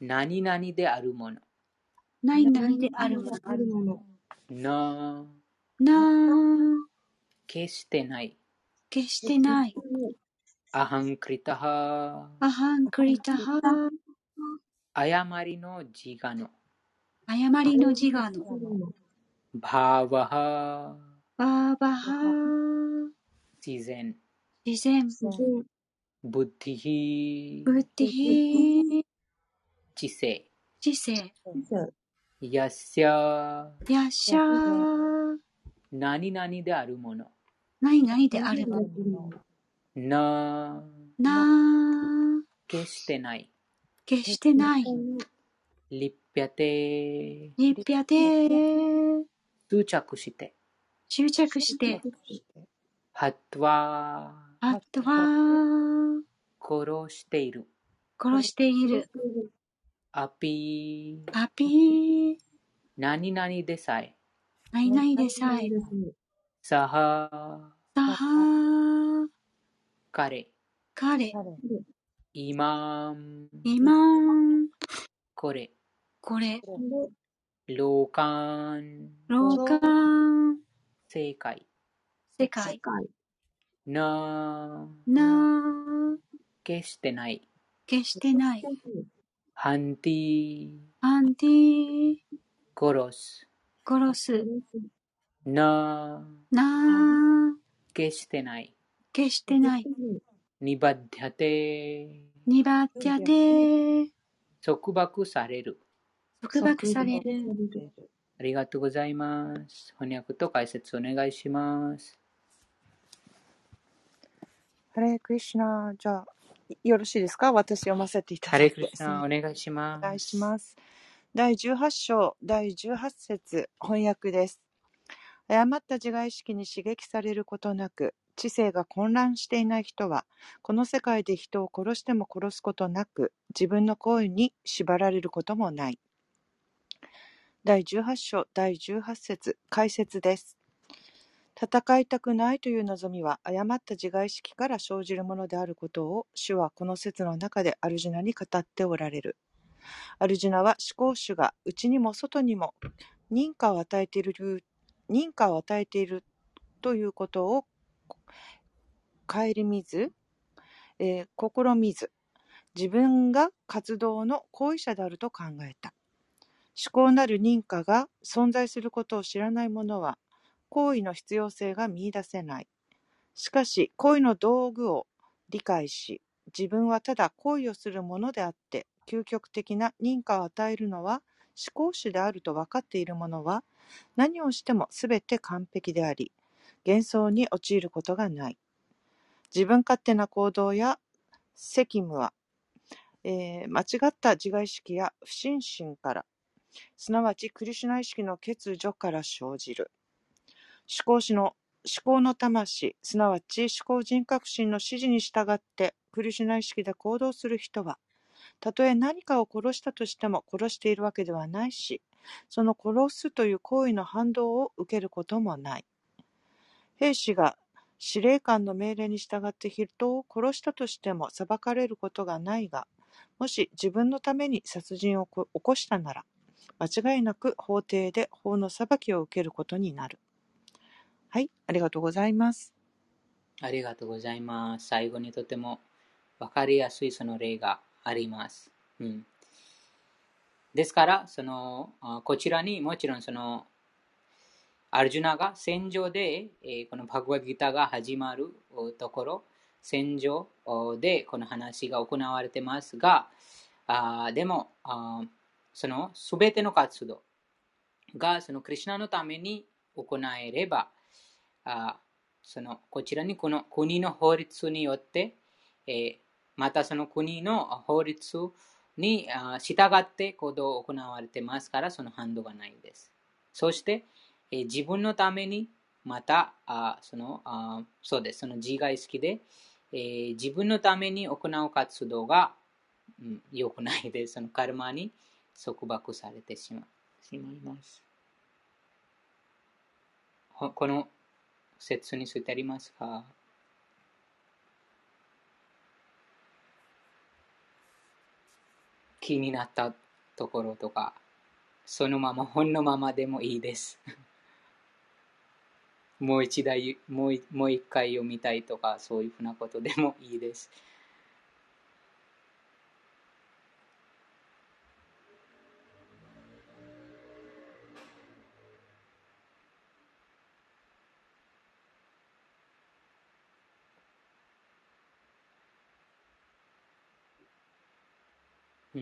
何々であるもの。ナイナイであるもの。あるもの。なな決してない。決してない。アハンクリタハアハンクリタハ誤りの自我の。誤りの自我の。バーワハバーバハ自然。自然。ブッディヒブッディヒ知性。知性。ヤッシャヤシャ何々であるもの。何々であるもの。なな決してない。決してない。リッピャテリピアテ執着して。執着して。ハトワあとは殺している。殺しているアピパピー。何々でさえ何々でさえサハサハ彼。彼。イマンイマンこれ。これ。ローカンローカン正解。世界なな決してない。決してないハンティアンティ殺す殺すなな決してない。決してない。ニバッデャテニバッティアテ束縛される。束縛される。ありがとうございます。翻訳と解説お願いします。ハレークリシュナ、じゃあ、よろしいですか？私読ませていたハだいて。レクリシナお願いしますお願いします。第18章、第18節、翻訳です。誤った自我意識に刺激されることなく、知性が混乱していない人は、この世界で人を殺しても殺すことなく、自分の行為に縛られることもない。第18章、第18節、解説です。戦いたくないという望みは誤った自我意識から生じるものであることを主はこの説の中でアルジュナに語っておられる。アルジュナは思考主が内にも外にも認可を与えている認可を与えているということを顧みず、えー、試みず、自分が活動の行為者であると考えた。思考なる認可が存在することを知らない者は、行為の必要性が見出せない。しかし、行為の道具を理解し、自分はただ行為をするものであって、究極的な認可を与えるのは思考主であると分かっている者は、何をしてもすべて完璧であり、幻想に陥ることがない。自分勝手な行動や責務は、えー、間違った自我意識や不信心から、すなわちクリシュナ意識の欠如から生じる。思考しの思考の魂、すなわち思考人格心の指示に従ってクリシュナ意識で行動する人は、たとえ何かを殺したとしても殺しているわけではないし、その殺すという行為の反動を受けることもない。兵士が司令官の命令に従って人を殺したとしても裁かれることがないが、もし自分のために殺人を起こしたなら、間違いなく法廷で法の裁きを受けることになる。はい、ありがとうございます。ありがとうございます。最後にとてもわかりやすいその例があります。うん、ですから、そのこちらにもちろんそのアルジュナが戦場で、えこのバグワギターが始まるところ、戦場でこの話が行われてますが、あでもあ、そのすべての活動がそのクリュナのために行えれば、あそのこちらにこの国の法律によって、えまたその国の法律に従って行動を行われてますから、その反動がないんです。そして、え自分のために、また、あそのあそうです、その自我意識で、えー、自分のために行う活動が、うん、良くないです。そのカルマに束縛されてしましまいます。この説についてありますか？気になったところとか、そのまま本のままでもいいです。もう一台もうもう一回読みたいとか、そういうふうなことでもいいです。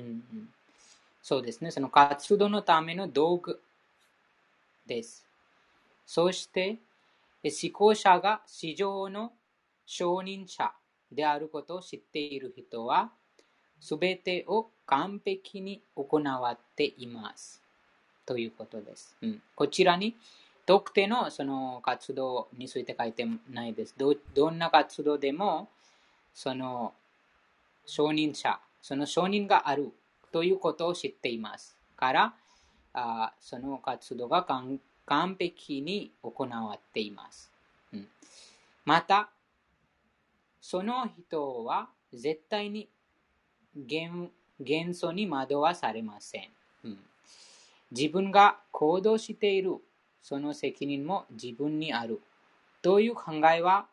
うん、そうですね。その活動のための道具です。そして、思考者が市場の承認者であることを知っている人は、すべてを完璧に行っています。ということです。うん、こちらに特定のその活動について書いてないです。どどんな活動でも、その承認者、その承認があるということを知っていますから、あその活動が完璧に行っています。うん、また、その人は絶対に元素に惑わされません、うん。自分が行動しているその責任も自分にあるという考えは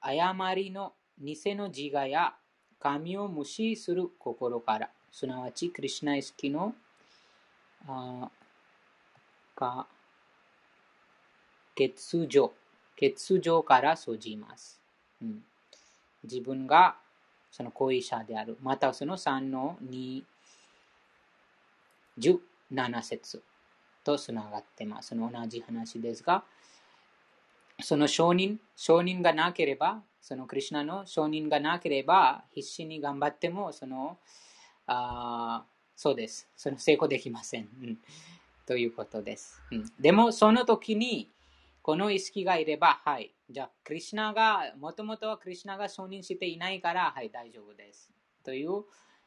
誤りの偽の自我や神を無視する心から。すなわちクリシナイスキのあか欠如、欠如から生じます。うん、自分がその後遺者である。またその3の27節。とつながってます。その同じ話ですが、その承認、承認がなければ、そのクリュナの承認がなければ、必死に頑張っても、その、あそうです。その成功できません。うん、ということです。うん、でも、その時に、この意識がいれば、はい。じゃあ、クリュナが、もともとはクリュナが承認していないから、はい、大丈夫です。という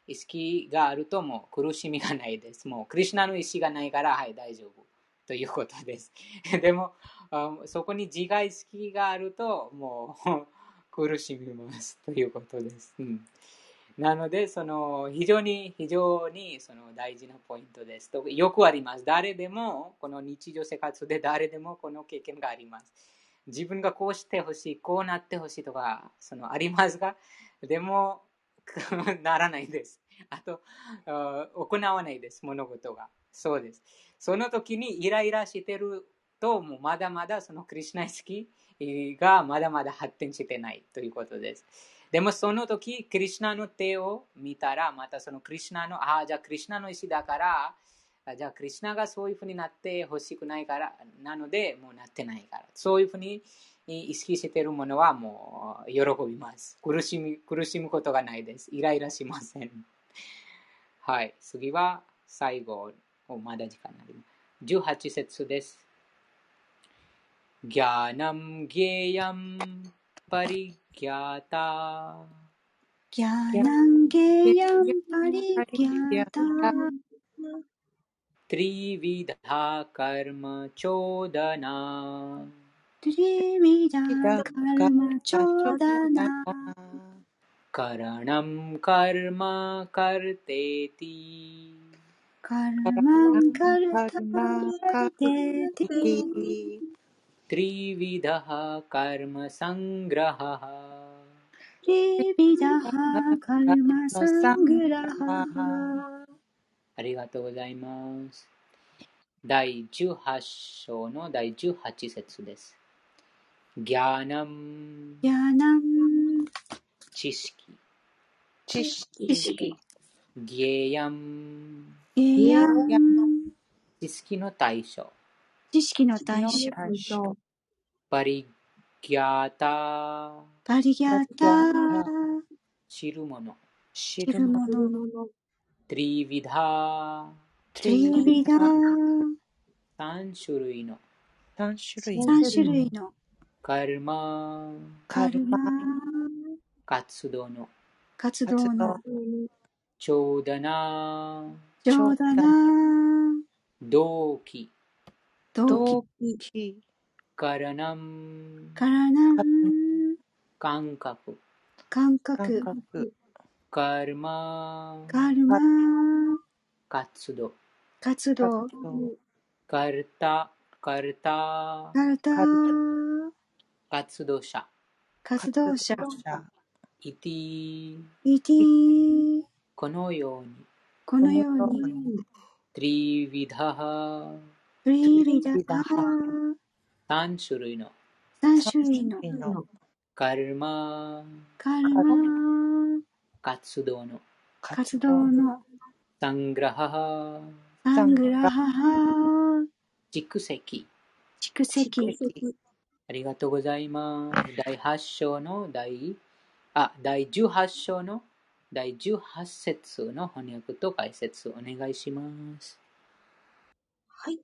意識があると、もう苦しみがないです。もう、クリュナの意識がないから、はい、大丈夫。ということです。でも、そこに自我意識があると、もう苦しみますということです。うん、なので、その非常に非常にその大事なポイントです。とよくあります。誰でも、この日常生活で誰でもこの経験があります。自分がこうしてほしい、こうなってほしいとか、そのありますが、でも、ならないです。あと、行わないです、物事が。そうです。その時にイライラしてると、もうまだまだそのクリュナ意識がまだまだ発展してないということです。でもその時、クリュナの手を見たら、またそのクリュナの、ああ、じゃあクリュナの意思だから、じゃあクリュナがそういうふうになってほしくないから、なのでもうなってないから。そういうふうに意識しているものはもう喜びます。苦しみ苦しむことがないです。イライラしません。はい。次は最後。まだ時間あります。18節です。ギャナムゲヤムパリギャタギャナンゲ ヤンパリギャタトリヴィダカルマチョダナトリビダカルマチョダナカラナムカルマカルテティカルマンカルタカテティ त्रिविधः कर्मसङ्ग्रहः トリビダカルマサングラハありがとうございます。第18章の第18節です。ギャナム、ギャナン知識、知識。知識ゲーヤム、ゲヤン知識の対象、 知識の対象。パリギャー。タ、パリギャタ知るもの、知知るもの。トリビダ、トリビダ3種類の。三種類。三種類の。カルマ、カルマ。活動の。活動の。ちょうだな、ジョーダナ動機、動動機。機。カラナム、からな感覚、感覚。カルマ、カルマ活動、活動。カルタ、カルタ、カルタ活動者、活動者。イティ、イティこのように、このように。トリビダハ、トリビダカ3種類の。三種類の。のカルマ、カルマ。活動の。活動の。サングラハ、サングラハハ。蓄積。蓄積。ありがとうございます。第8章の第、あ、第18章の第18節の翻訳と解説お願いします。はい。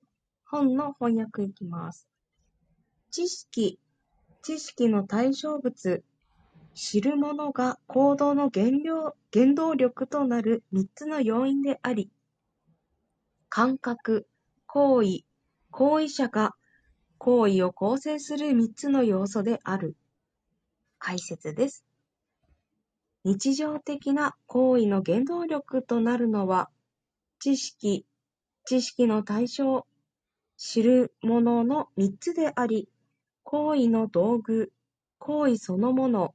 本の翻訳いきます。知識、知識の対象物、知るものが行動の原料原動力となる3つの要因であり、感覚、行為、行為者が行為を構成する3つの要素である。解説です。日常的な行為の原動力となるのは、知識、知識の対象、知るものの3つであり、行為の道具、行為そのもの、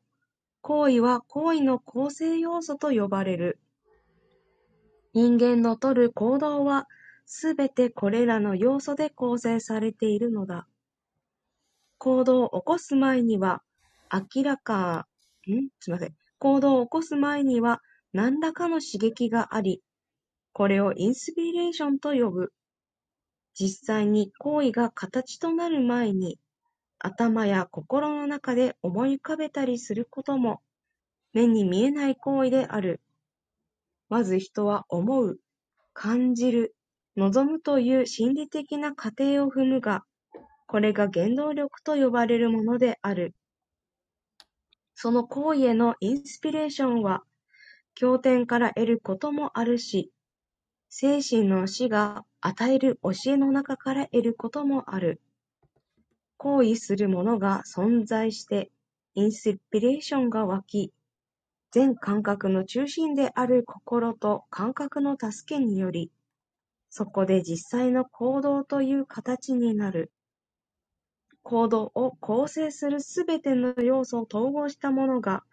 行為は行為の構成要素と呼ばれる。人間のとる行動は、すべてこれらの要素で構成されているのだ。行動を起こす前には、明らか、ん？すみません。行動を起こす前には、何らかの刺激があり、これをインスピレーションと呼ぶ。実際に行為が形となる前に、頭や心の中で思い浮かべたりすることも、目に見えない行為である。まず人は思う、感じる、望むという心理的な過程を踏むが、これが原動力と呼ばれるものである。その行為へのインスピレーションは、経典から得ることもあるし、精神の死が与える教えの中から得ることもある。行為するものが存在して、インスピレーションが湧き、全感覚の中心である心と感覚の助けにより、そこで実際の行動という形になる。行動を構成するすべての要素を統合したものが、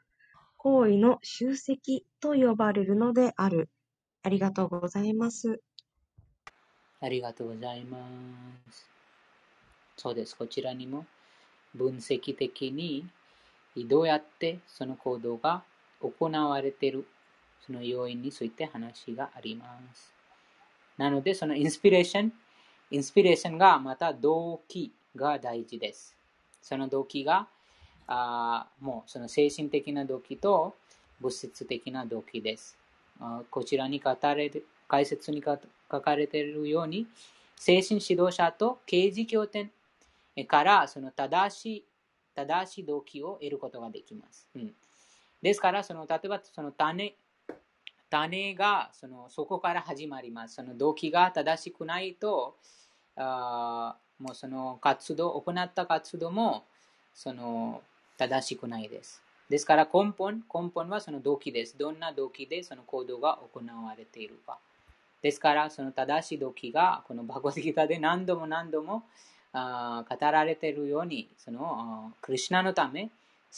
行為の集積と呼ばれるのである。ありがとうございます。ありがとうございます。そうです。こちらにも分析的にどうやってその行動が行われているその要因について話があります。なので、そのインスピレーション、インスピレーションがまた動機が大事です。その動機があもうその精神的な動機と物質的な動機です。こちらに語れる解説にか書かれているように、精神指導者と刑事経典からその正しい正しい動機を得ることができます。うん、ですから、その例えばその種種がそのそこから始まります。その動機が正しくないと、あもうその活動、行った活動もその正しくないです。ですから根本、根本はその動機です。どんな動機でその行動が行われているか。ですから、その正しい動機がこのバゴディギタで何度も何度もあ語られているように、そのクリシュナのため、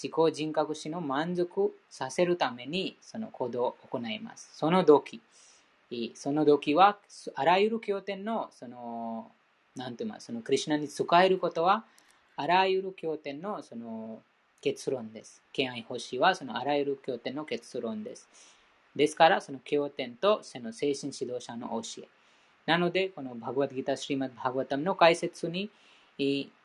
思考人格史の満足させるためにその行動を行います。その動機。その動機は、あらゆる経典の、その、なんていますそのクリシュナに使えることは、あらゆる経典のその結論です。敬愛欲しいはそのあらゆる経典の結論です。ですから、その経典とその精神指導者の教え。なので、このバグワッドギター・シリマッバグワタムの解説に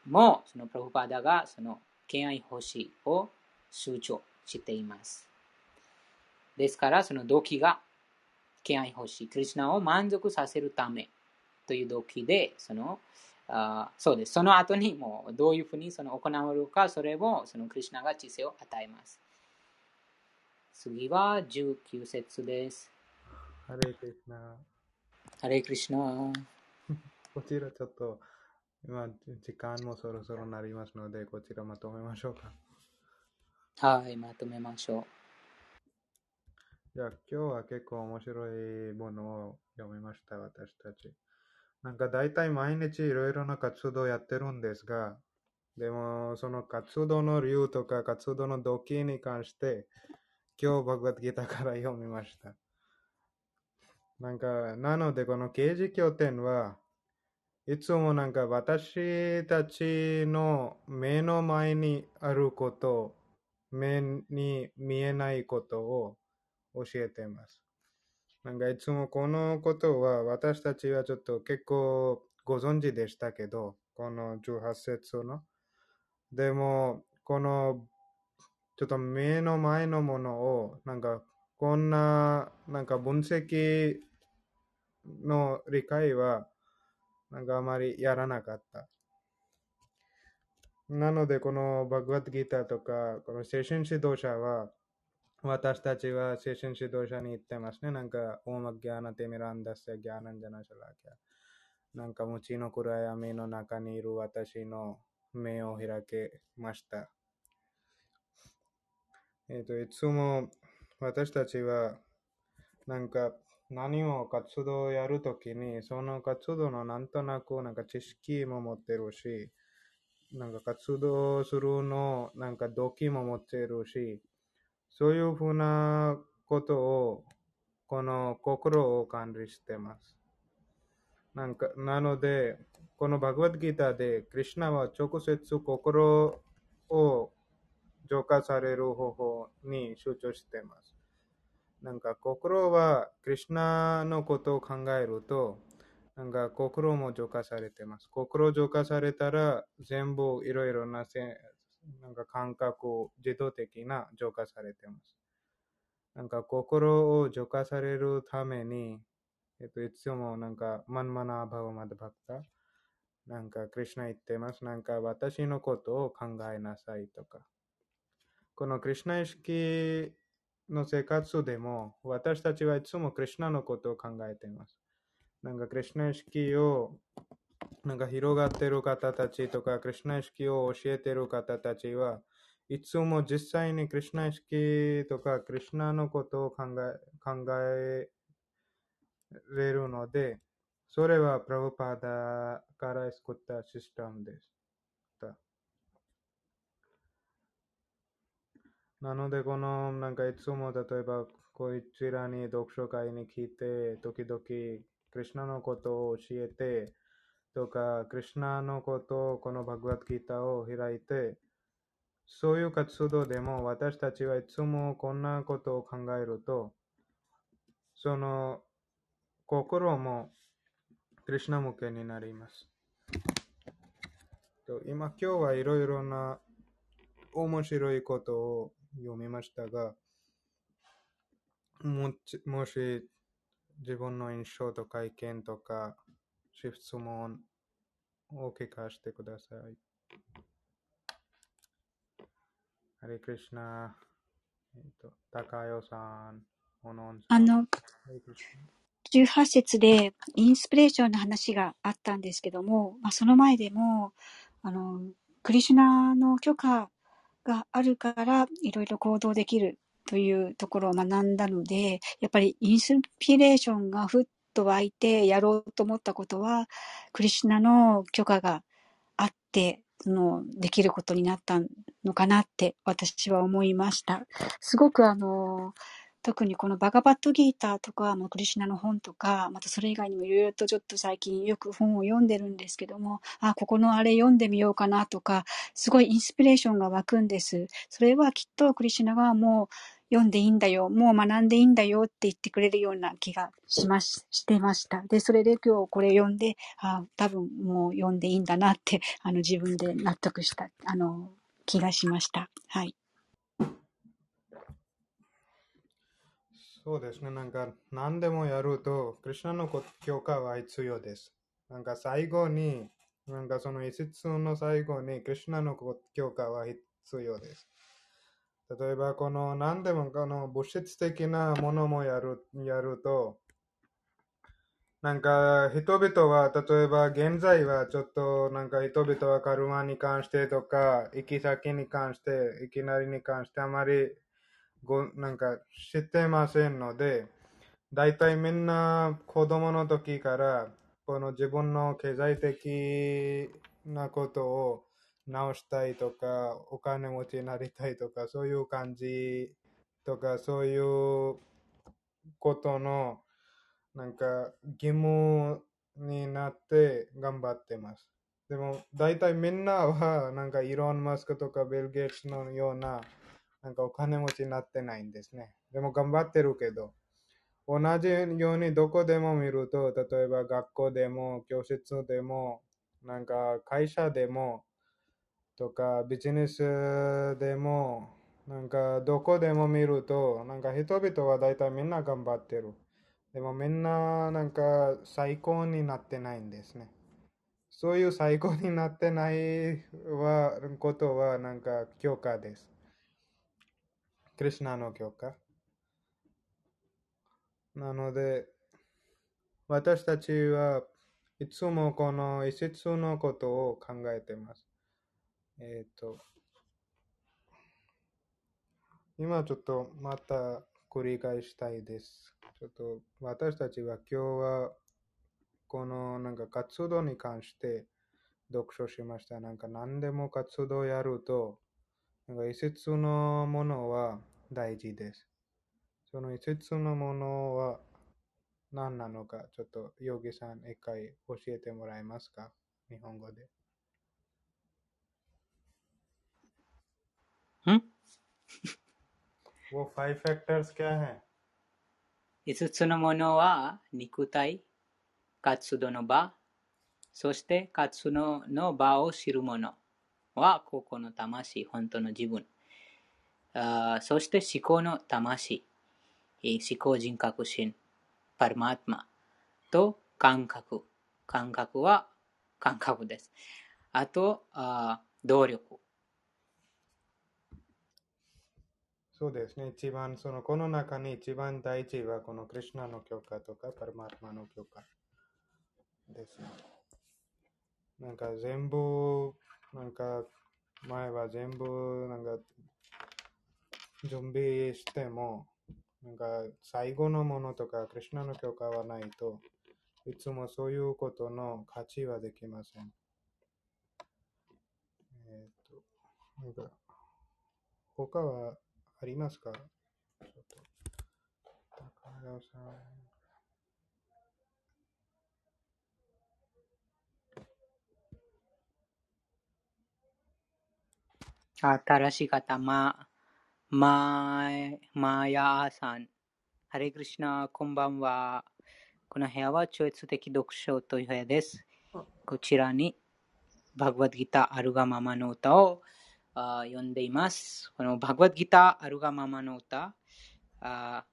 も、そのプロフパーダがその敬愛欲しいを主張しています。ですから、その動機が敬愛欲しい、クリスナを満足させるためという動機で、そのあそうです。その後にもうどういうふうにその行われるか、それをそのクリスナが知性を与えます。次は19節です。ハレクリシナ。ハレクリシナ。こちらちょっと、今、時間もそろそろなりますので、こちらまとめましょうか。はい、まとめましょう。じゃあ、今日は結構面白いものを読みました、私たち。なんか大体毎日いろいろな活動をやってるんですが、でもその活動の理由とか活動の動機に関して、今日バグワッドギターから読みました。なんか、なのでこの刑事経典はいつもなんか私たちの目の前にあること、目に見えないことを教えています。なんかいつもこのことは私たちはちょっと結構ご存知でしたけど、この18節の。でも、このちょっと目の前のものを、なんかこんななんか分析の理解はなんかあまりやらなかった。なので、このバグワッドギターとか、この精神指導者は、私たちは精神指導者に言ってますね。なんか、オーマギャーナテミランダセギャーナンジャナシャラキャ。なんか、無知の暗闇の中にいる私の目を開けました。えっ、と、いつも私たちは、なんか、何も活動をやるときに、その活動のなんとなくなんか知識も持ってるし、なんか活動するの、なんか動機も持ってるし、そういうふうなことを、この心を管理してます。なんか、なので、このバグワッドギターで、クリュナは直接心を浄化される方法に集中しています。なんか心はクリュナのことを考えると、なんか心も浄化されてます。心浄化されたら全部いろいろなせなんか感覚を、自動的な浄化されてます。なんか心を浄化されるために、えっと、いつもなんかマンマナーバーマダバクタ、なんかクリュナ言ってます。なんか私のことを考えなさいとか。このクリュナ意識の生活でも、私たちはいつもクリュナのことを考えています。なんかクリュナ意識をなんか広がっている方たちとか、クリュナ意識を教えている方たちは、いつも実際にクリュナ意識とか、クリュナのことを考え考えれるので、それはプラブパーダから作ったシステムです。なので、この、なんかいつも例えば、こちらに読書会に来て、時々、クリュナのことを教えて、とか、クリュナのことを、このバグワッドギターを開いて、そういう活動でも私たちはいつもこんなことを考えると、その心もクリュナ向けになります。と今今日はいろいろな面白いことを読みましたが、もちもし自分の印象とか意見とか質問を聞かせてください。ハレクリシナ、えっと、高代さん、おのんさん。あの、ハレクリシ18節でインスピレーションの話があったんですけども、まあ、その前でも、あの、クリシュナの許可があるから、いろいろ行動できるというところを学んだので、やっぱりインスピレーションがふっと湧いてやろうと思ったことは、クリシナの許可があって、その、できることになったのかなって私は思いました。すごくあの、特にこのバガバットギーターとか、まあ、クリシュナの本とか、またそれ以外にもいろいろとちょっと最近よく本を読んでるんですけども、あ、ここのあれ読んでみようかなとか、すごいインスピレーションが湧くんです。それはきっとクリシュナがもう読んでいいんだよ、もう学んでいいんだよって言ってくれるような気がしまし、してました。で、それで今日これ読んで、あ、多分もう読んでいいんだなって、あの自分で納得した、あの、気がしました。はい。そうですね。なんか、何でもやると、クリュナの許可は必要です。なんか最後に、なんかその一節の最後に、クリュナの許可は必要です。例えば、この何でもこの物質的なものもやるやると、なんか人々は、例えば現在はちょっとなんか人々はカルマに関してとか、行き先に関して、いきなりに関してあまりごなんか知ってませんので、大体みんな子供の時からこの自分の経済的なことを直したいとか、お金持ちになりたいとか、そういう感じとか、そういうことのなんか義務になって頑張ってます。でも大体みんなはなんかイーロン・マスクとかビル・ゲイツのようななんかお金持ちになってないんですね。でも頑張ってるけど、同じようにどこでも見ると、例えば学校でも、教室でも、なんか会社でも、とかビジネスでも、なんかどこでも見ると、なんか人々は大体みんな頑張ってる。でもみんななんか最高になってないんですね。そういう最高になってないはことはなんか許可です。クリュナの許可。なので、私たちはいつもこの一節のことを考えています。えっ、と、今ちょっとまた繰り返したいです。ちょっと私たちは今日はこのなんか活動に関して読書しました。なんか何でも活動やると、なんか一節のものは大事です。その一節のものは何なのか、ちょっとヨギさん一回教えてもらえますか日本語で。ん वो फाइव फैक्टर्स क्या हैं 5つのものは肉体、活動の場、そして活動の場を知るもの はここの魂、本当の自分。あそして思考の魂、えー思考人格心、パルマーマと感覚。感覚は感覚です。あと、あ動力。そうですね。一番、その、この中に一番大事は、このクリュナの許可とか、パルマーマの許可ですね。なんか全部、なんか前は全部、なんか準備しても、なんか最後のものとか、クリュナの許可はないと、いつもそういうことの価値はできません。えっ、と、なんか、他はありますか？ちょっと、高田さん。新しい方、ま、ま、まやさん。ハレクリシナ、こんばんは。この部屋は超越的読書という部屋です。こちらに、バグワッドギターあるがままの歌をあ読んでいます。このバグワッドギターあるがままの歌、あ、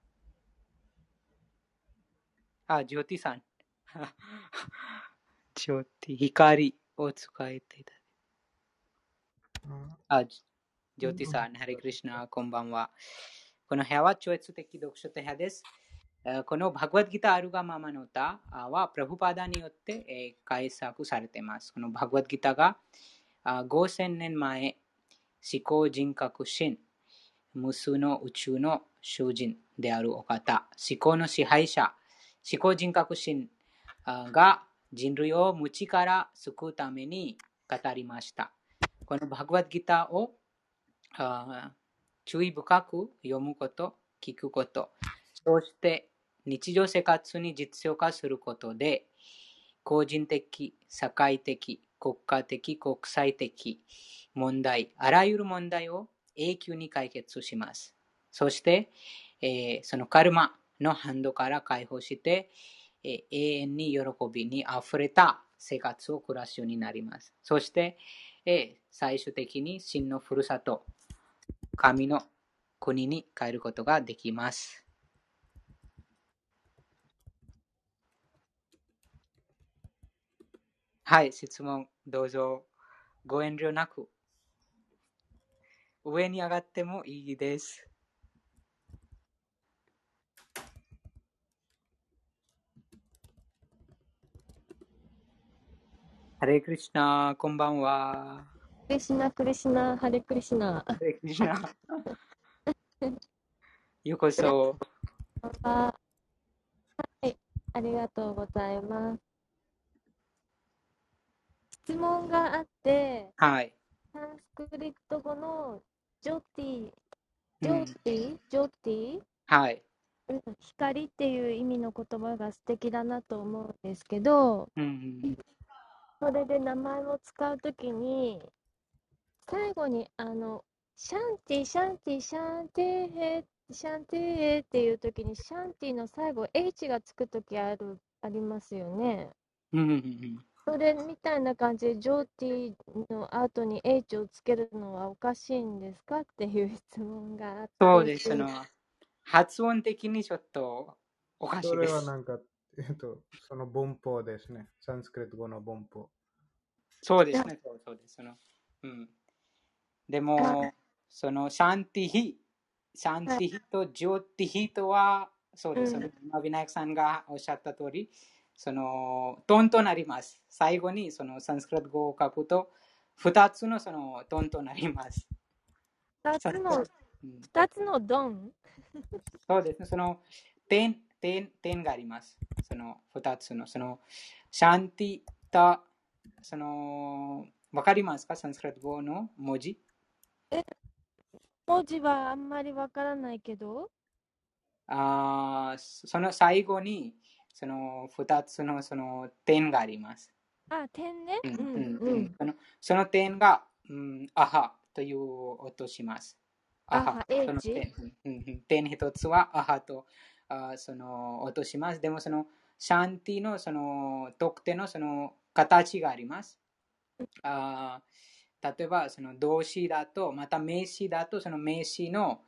あジョーティさん。ジョーティ、光を使えていた。あ、ジジョーティさん、ハレクリシナ、こんばんは。この部屋は超越的読書と部屋です。えーこのバグワッドギターあるがままの歌あは、プラブパダによって、えー解釈されています。このバグワッドギターがあ5000年前、思考人格神、無数の宇宙の囚人であるお方、思考の支配者、思考人格神あが人類を無知から救うために語りました。このバグワッドギターをあ注意深く読むこと、聞くこと、そして日常生活に実用化することで、個人的、社会的、国家的、国際的問題、あらゆる問題を永久に解決します。そして、えーそのカルマのハンドから解放して、えー永遠に喜びにあふれた生活を暮らすようになります。そして、え最終的に真のふるさと、神の国に帰ることができます。はい、質問どうぞご遠慮なく。上に上がってもいいです。ハレクリシナ、こんばんは。クリシナ、クリシナ、ハレクリシナ。ハレクリシナ。よう こそ。あはい、ありがとうございます。質問があって、はい。サンスクリット語のज्योति、うん ज्योति、ज्योति、はい。うん光っていう意味の言葉が素敵だなと思うんですけど、うんうんそれで名前を使うときに、最後にあの、शान्ति、शान्ति、शान्तिः、シャンテーヘっていうときに、シャンティの最後、H がつくときある、ありますよね。うんうんうんそれみたいな感じで、ジョーティの後に H をつけるのはおかしいんですかっていう質問があって。そうです。発音的にちょっとおかしそいです。れはなんか、えっと、その文法ですね。サンスクリット語の文法。そうですね。そうそうです。そのうん、でも、そのシャンティヒ、シャンティヒとジョーティヒとは、そうです。うんその今、ビナヤクさんがおっしゃった通り、そのトンとなります。最後にそのサンスクリット語を書くと、二つのそのトンとなります。二つの、うん二つのドンそうですね。その点、点、点があります。その二つの、そのシャンティと、その、わかりますかサンスクリット語の文字文字はあんまりわからないけど、あーその最後に、その二つのその点があります。あ、点ね。うんうんうん。そのその点が、うん、アハという音します。アハアハ。その点点一つはアハとあその音します。でもそのシャンティのその特定のその形があります。あー例えばその動詞だと、また名詞だとその名詞の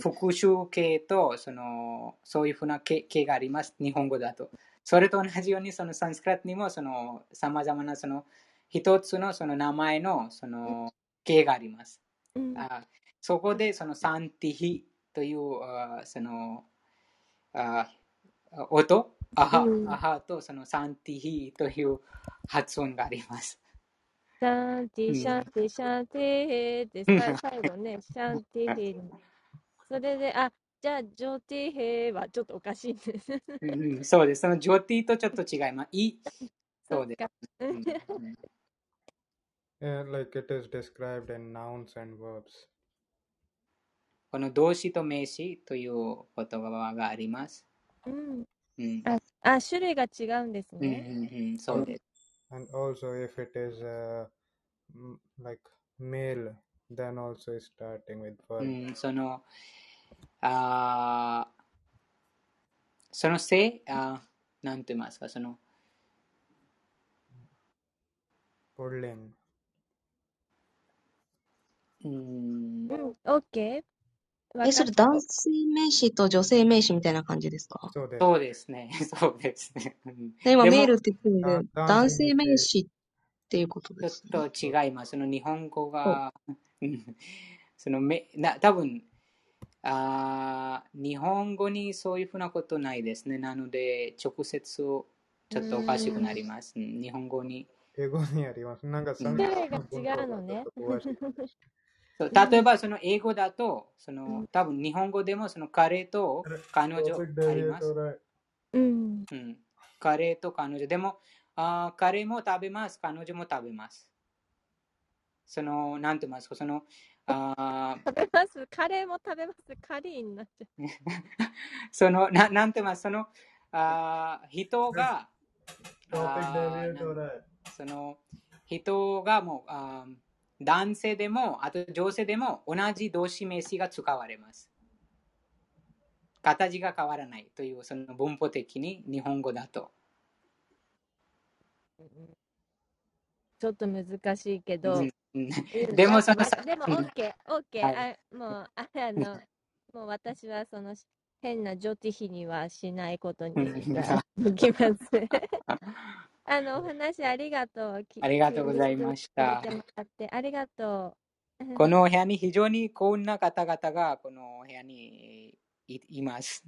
復習形とそのそういうふうな形形があります。日本語だと。それと同じようにそのサンスクリットにもその様々なその一つのその名前のその形があります。うんあそこでそのサンティヒというあそのあ音？アハ、うんアハとそのサンティヒという発音があります。シャンティ、うんシャンティ、シャンティヘってさ最後ね、シャンティヘに。それで、あ、じゃあ、ジョティヘはちょっとおかしいんです。うんそうです。そのジョティとちょっと違います。い、そうです。うん Yeah, like it is described in nouns and verbs. この動詞と名詞という言葉があります。うん。うん。あ、あ、種類が違うんですうんうんね。うん、そうです。And also, if it is uh, like male, then also is starting with う verb. ん、その、あーその性、あーなんて言いますか、その.うんう、ん、オッケー。わえ、それ男性名詞と女性名詞みたいな感じですか？そうですね、そうですね。うんで今でもメールって言ってるんで、あ男性名詞っていうことちょっですね。と違います。その日本語が、うんそのめな多分あー日本語にそういうふうなことないですね。なので、直接ちょっとおかしくなります。うん日本語に。英語にあります。なんかうんが違うのね。そう例えば、その英語だと、その多分日本語でもその彼と彼女あります。うん。うん、彼と彼女。でも、あー彼も食べます。彼女も食べます。その、なんて言いますか、その、あー食べます。カレーも食べます。カリーになっちゃう。その、ななんて言います？その、あー人が、あその、人がもう、あー男性でも、あと女性でも同じ動詞名詞が使われます。形が変わらないという、その文法的に日本語だと。ちょっと難しいけど。でもそのあでも、オッケー、オッケー。はいあもう、ああの、もう私はその変な女子比にはしないことにうんいきます。あの、お話ありがとう。きありがとうございましたありがとう。この部屋に非常に幸運な方々がこの部屋にいいます。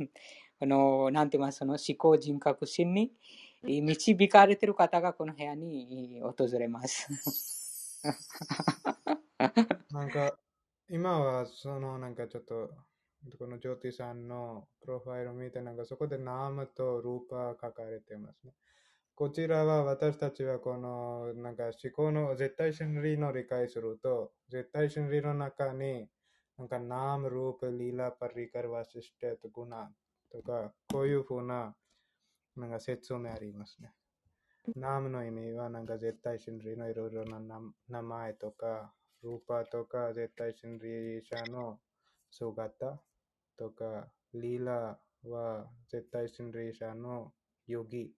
この、なんて言いますその思考人格心に導かれている方がこの部屋に訪れます。なんか、今はそのなんかちょっと、このジョーティさんのプロファイルを見て、なんかそこでナームとルーパー書かれてますね。こちらは私たちはこのなんか思考の絶対真理の理解すると、絶対真理の中になんかナーム、ループ、リーラ、パリカル、ワシステとグナとか、こういうふうななんか説明ありますね。ナームの意味はなんか絶対真理のいろいろな名名前とか、ルーパーとか絶対真理者の姿とか、リーラは絶対真理者のヨギ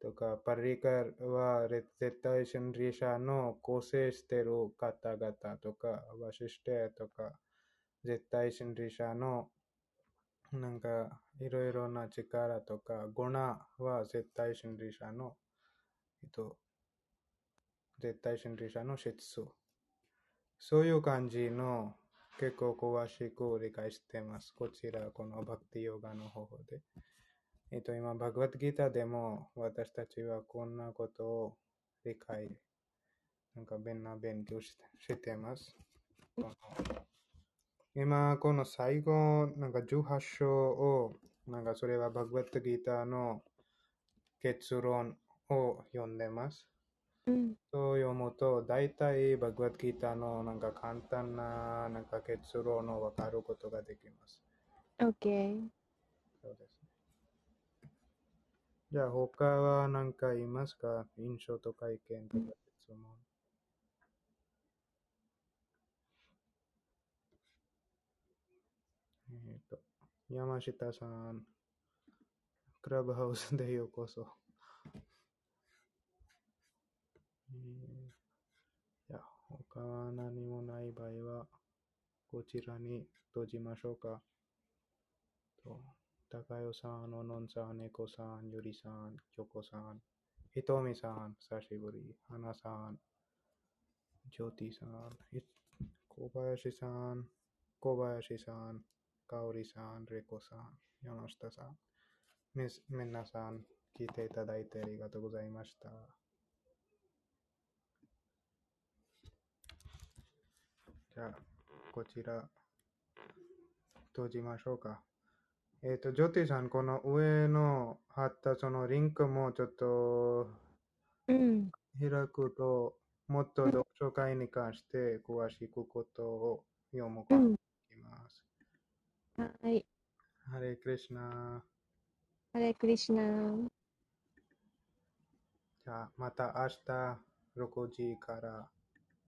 とか、パリカルは絶対真理者の構成してる方々とか、ワシステとか、絶対真理者のなんかいろいろな力とか、ゴナは絶対真理者の、えっと、絶対真理者の質素。そういう感じの結構詳しく理解してます。こちら、このバクティヨガの方法で。えっと、今、バグワッドギターでも私たちはこんなことを理解、なんかみんな勉強してしています。今、この最後、なんか18章を、なんかそれはバグワッドギターの結論を読んでます。うん。そう読むと、大体バグワッドギターのなんか簡単ななんか結論を分かることができます。オッケー。そうですね。じゃあ、他は何か言いますか？印象とか意見とか質問。えっ、と、山下さん、クラブハウスでようこそ。えーじゃあ、他は何もない場合は、こちらに閉じましょうか。と高代さん、ののんさん、猫さん、ゆりさん、きょこさん、ひとみさん、久しぶり、はなさん、ジョーティさん、小林さん、小林さん、かおりさん、れこさん、山下さん、みす皆さん、聞いていただいてありがとうございました。じゃあ、こちら、閉じましょうか。えっ、と、ジョティさん、この上の貼ったそのリンクもちょっとうん。開くと、もっと読書会に関して詳しくことを読むことができます。はい。ハレクリシナ。ハレクリシナ。じゃあ、また明日6時から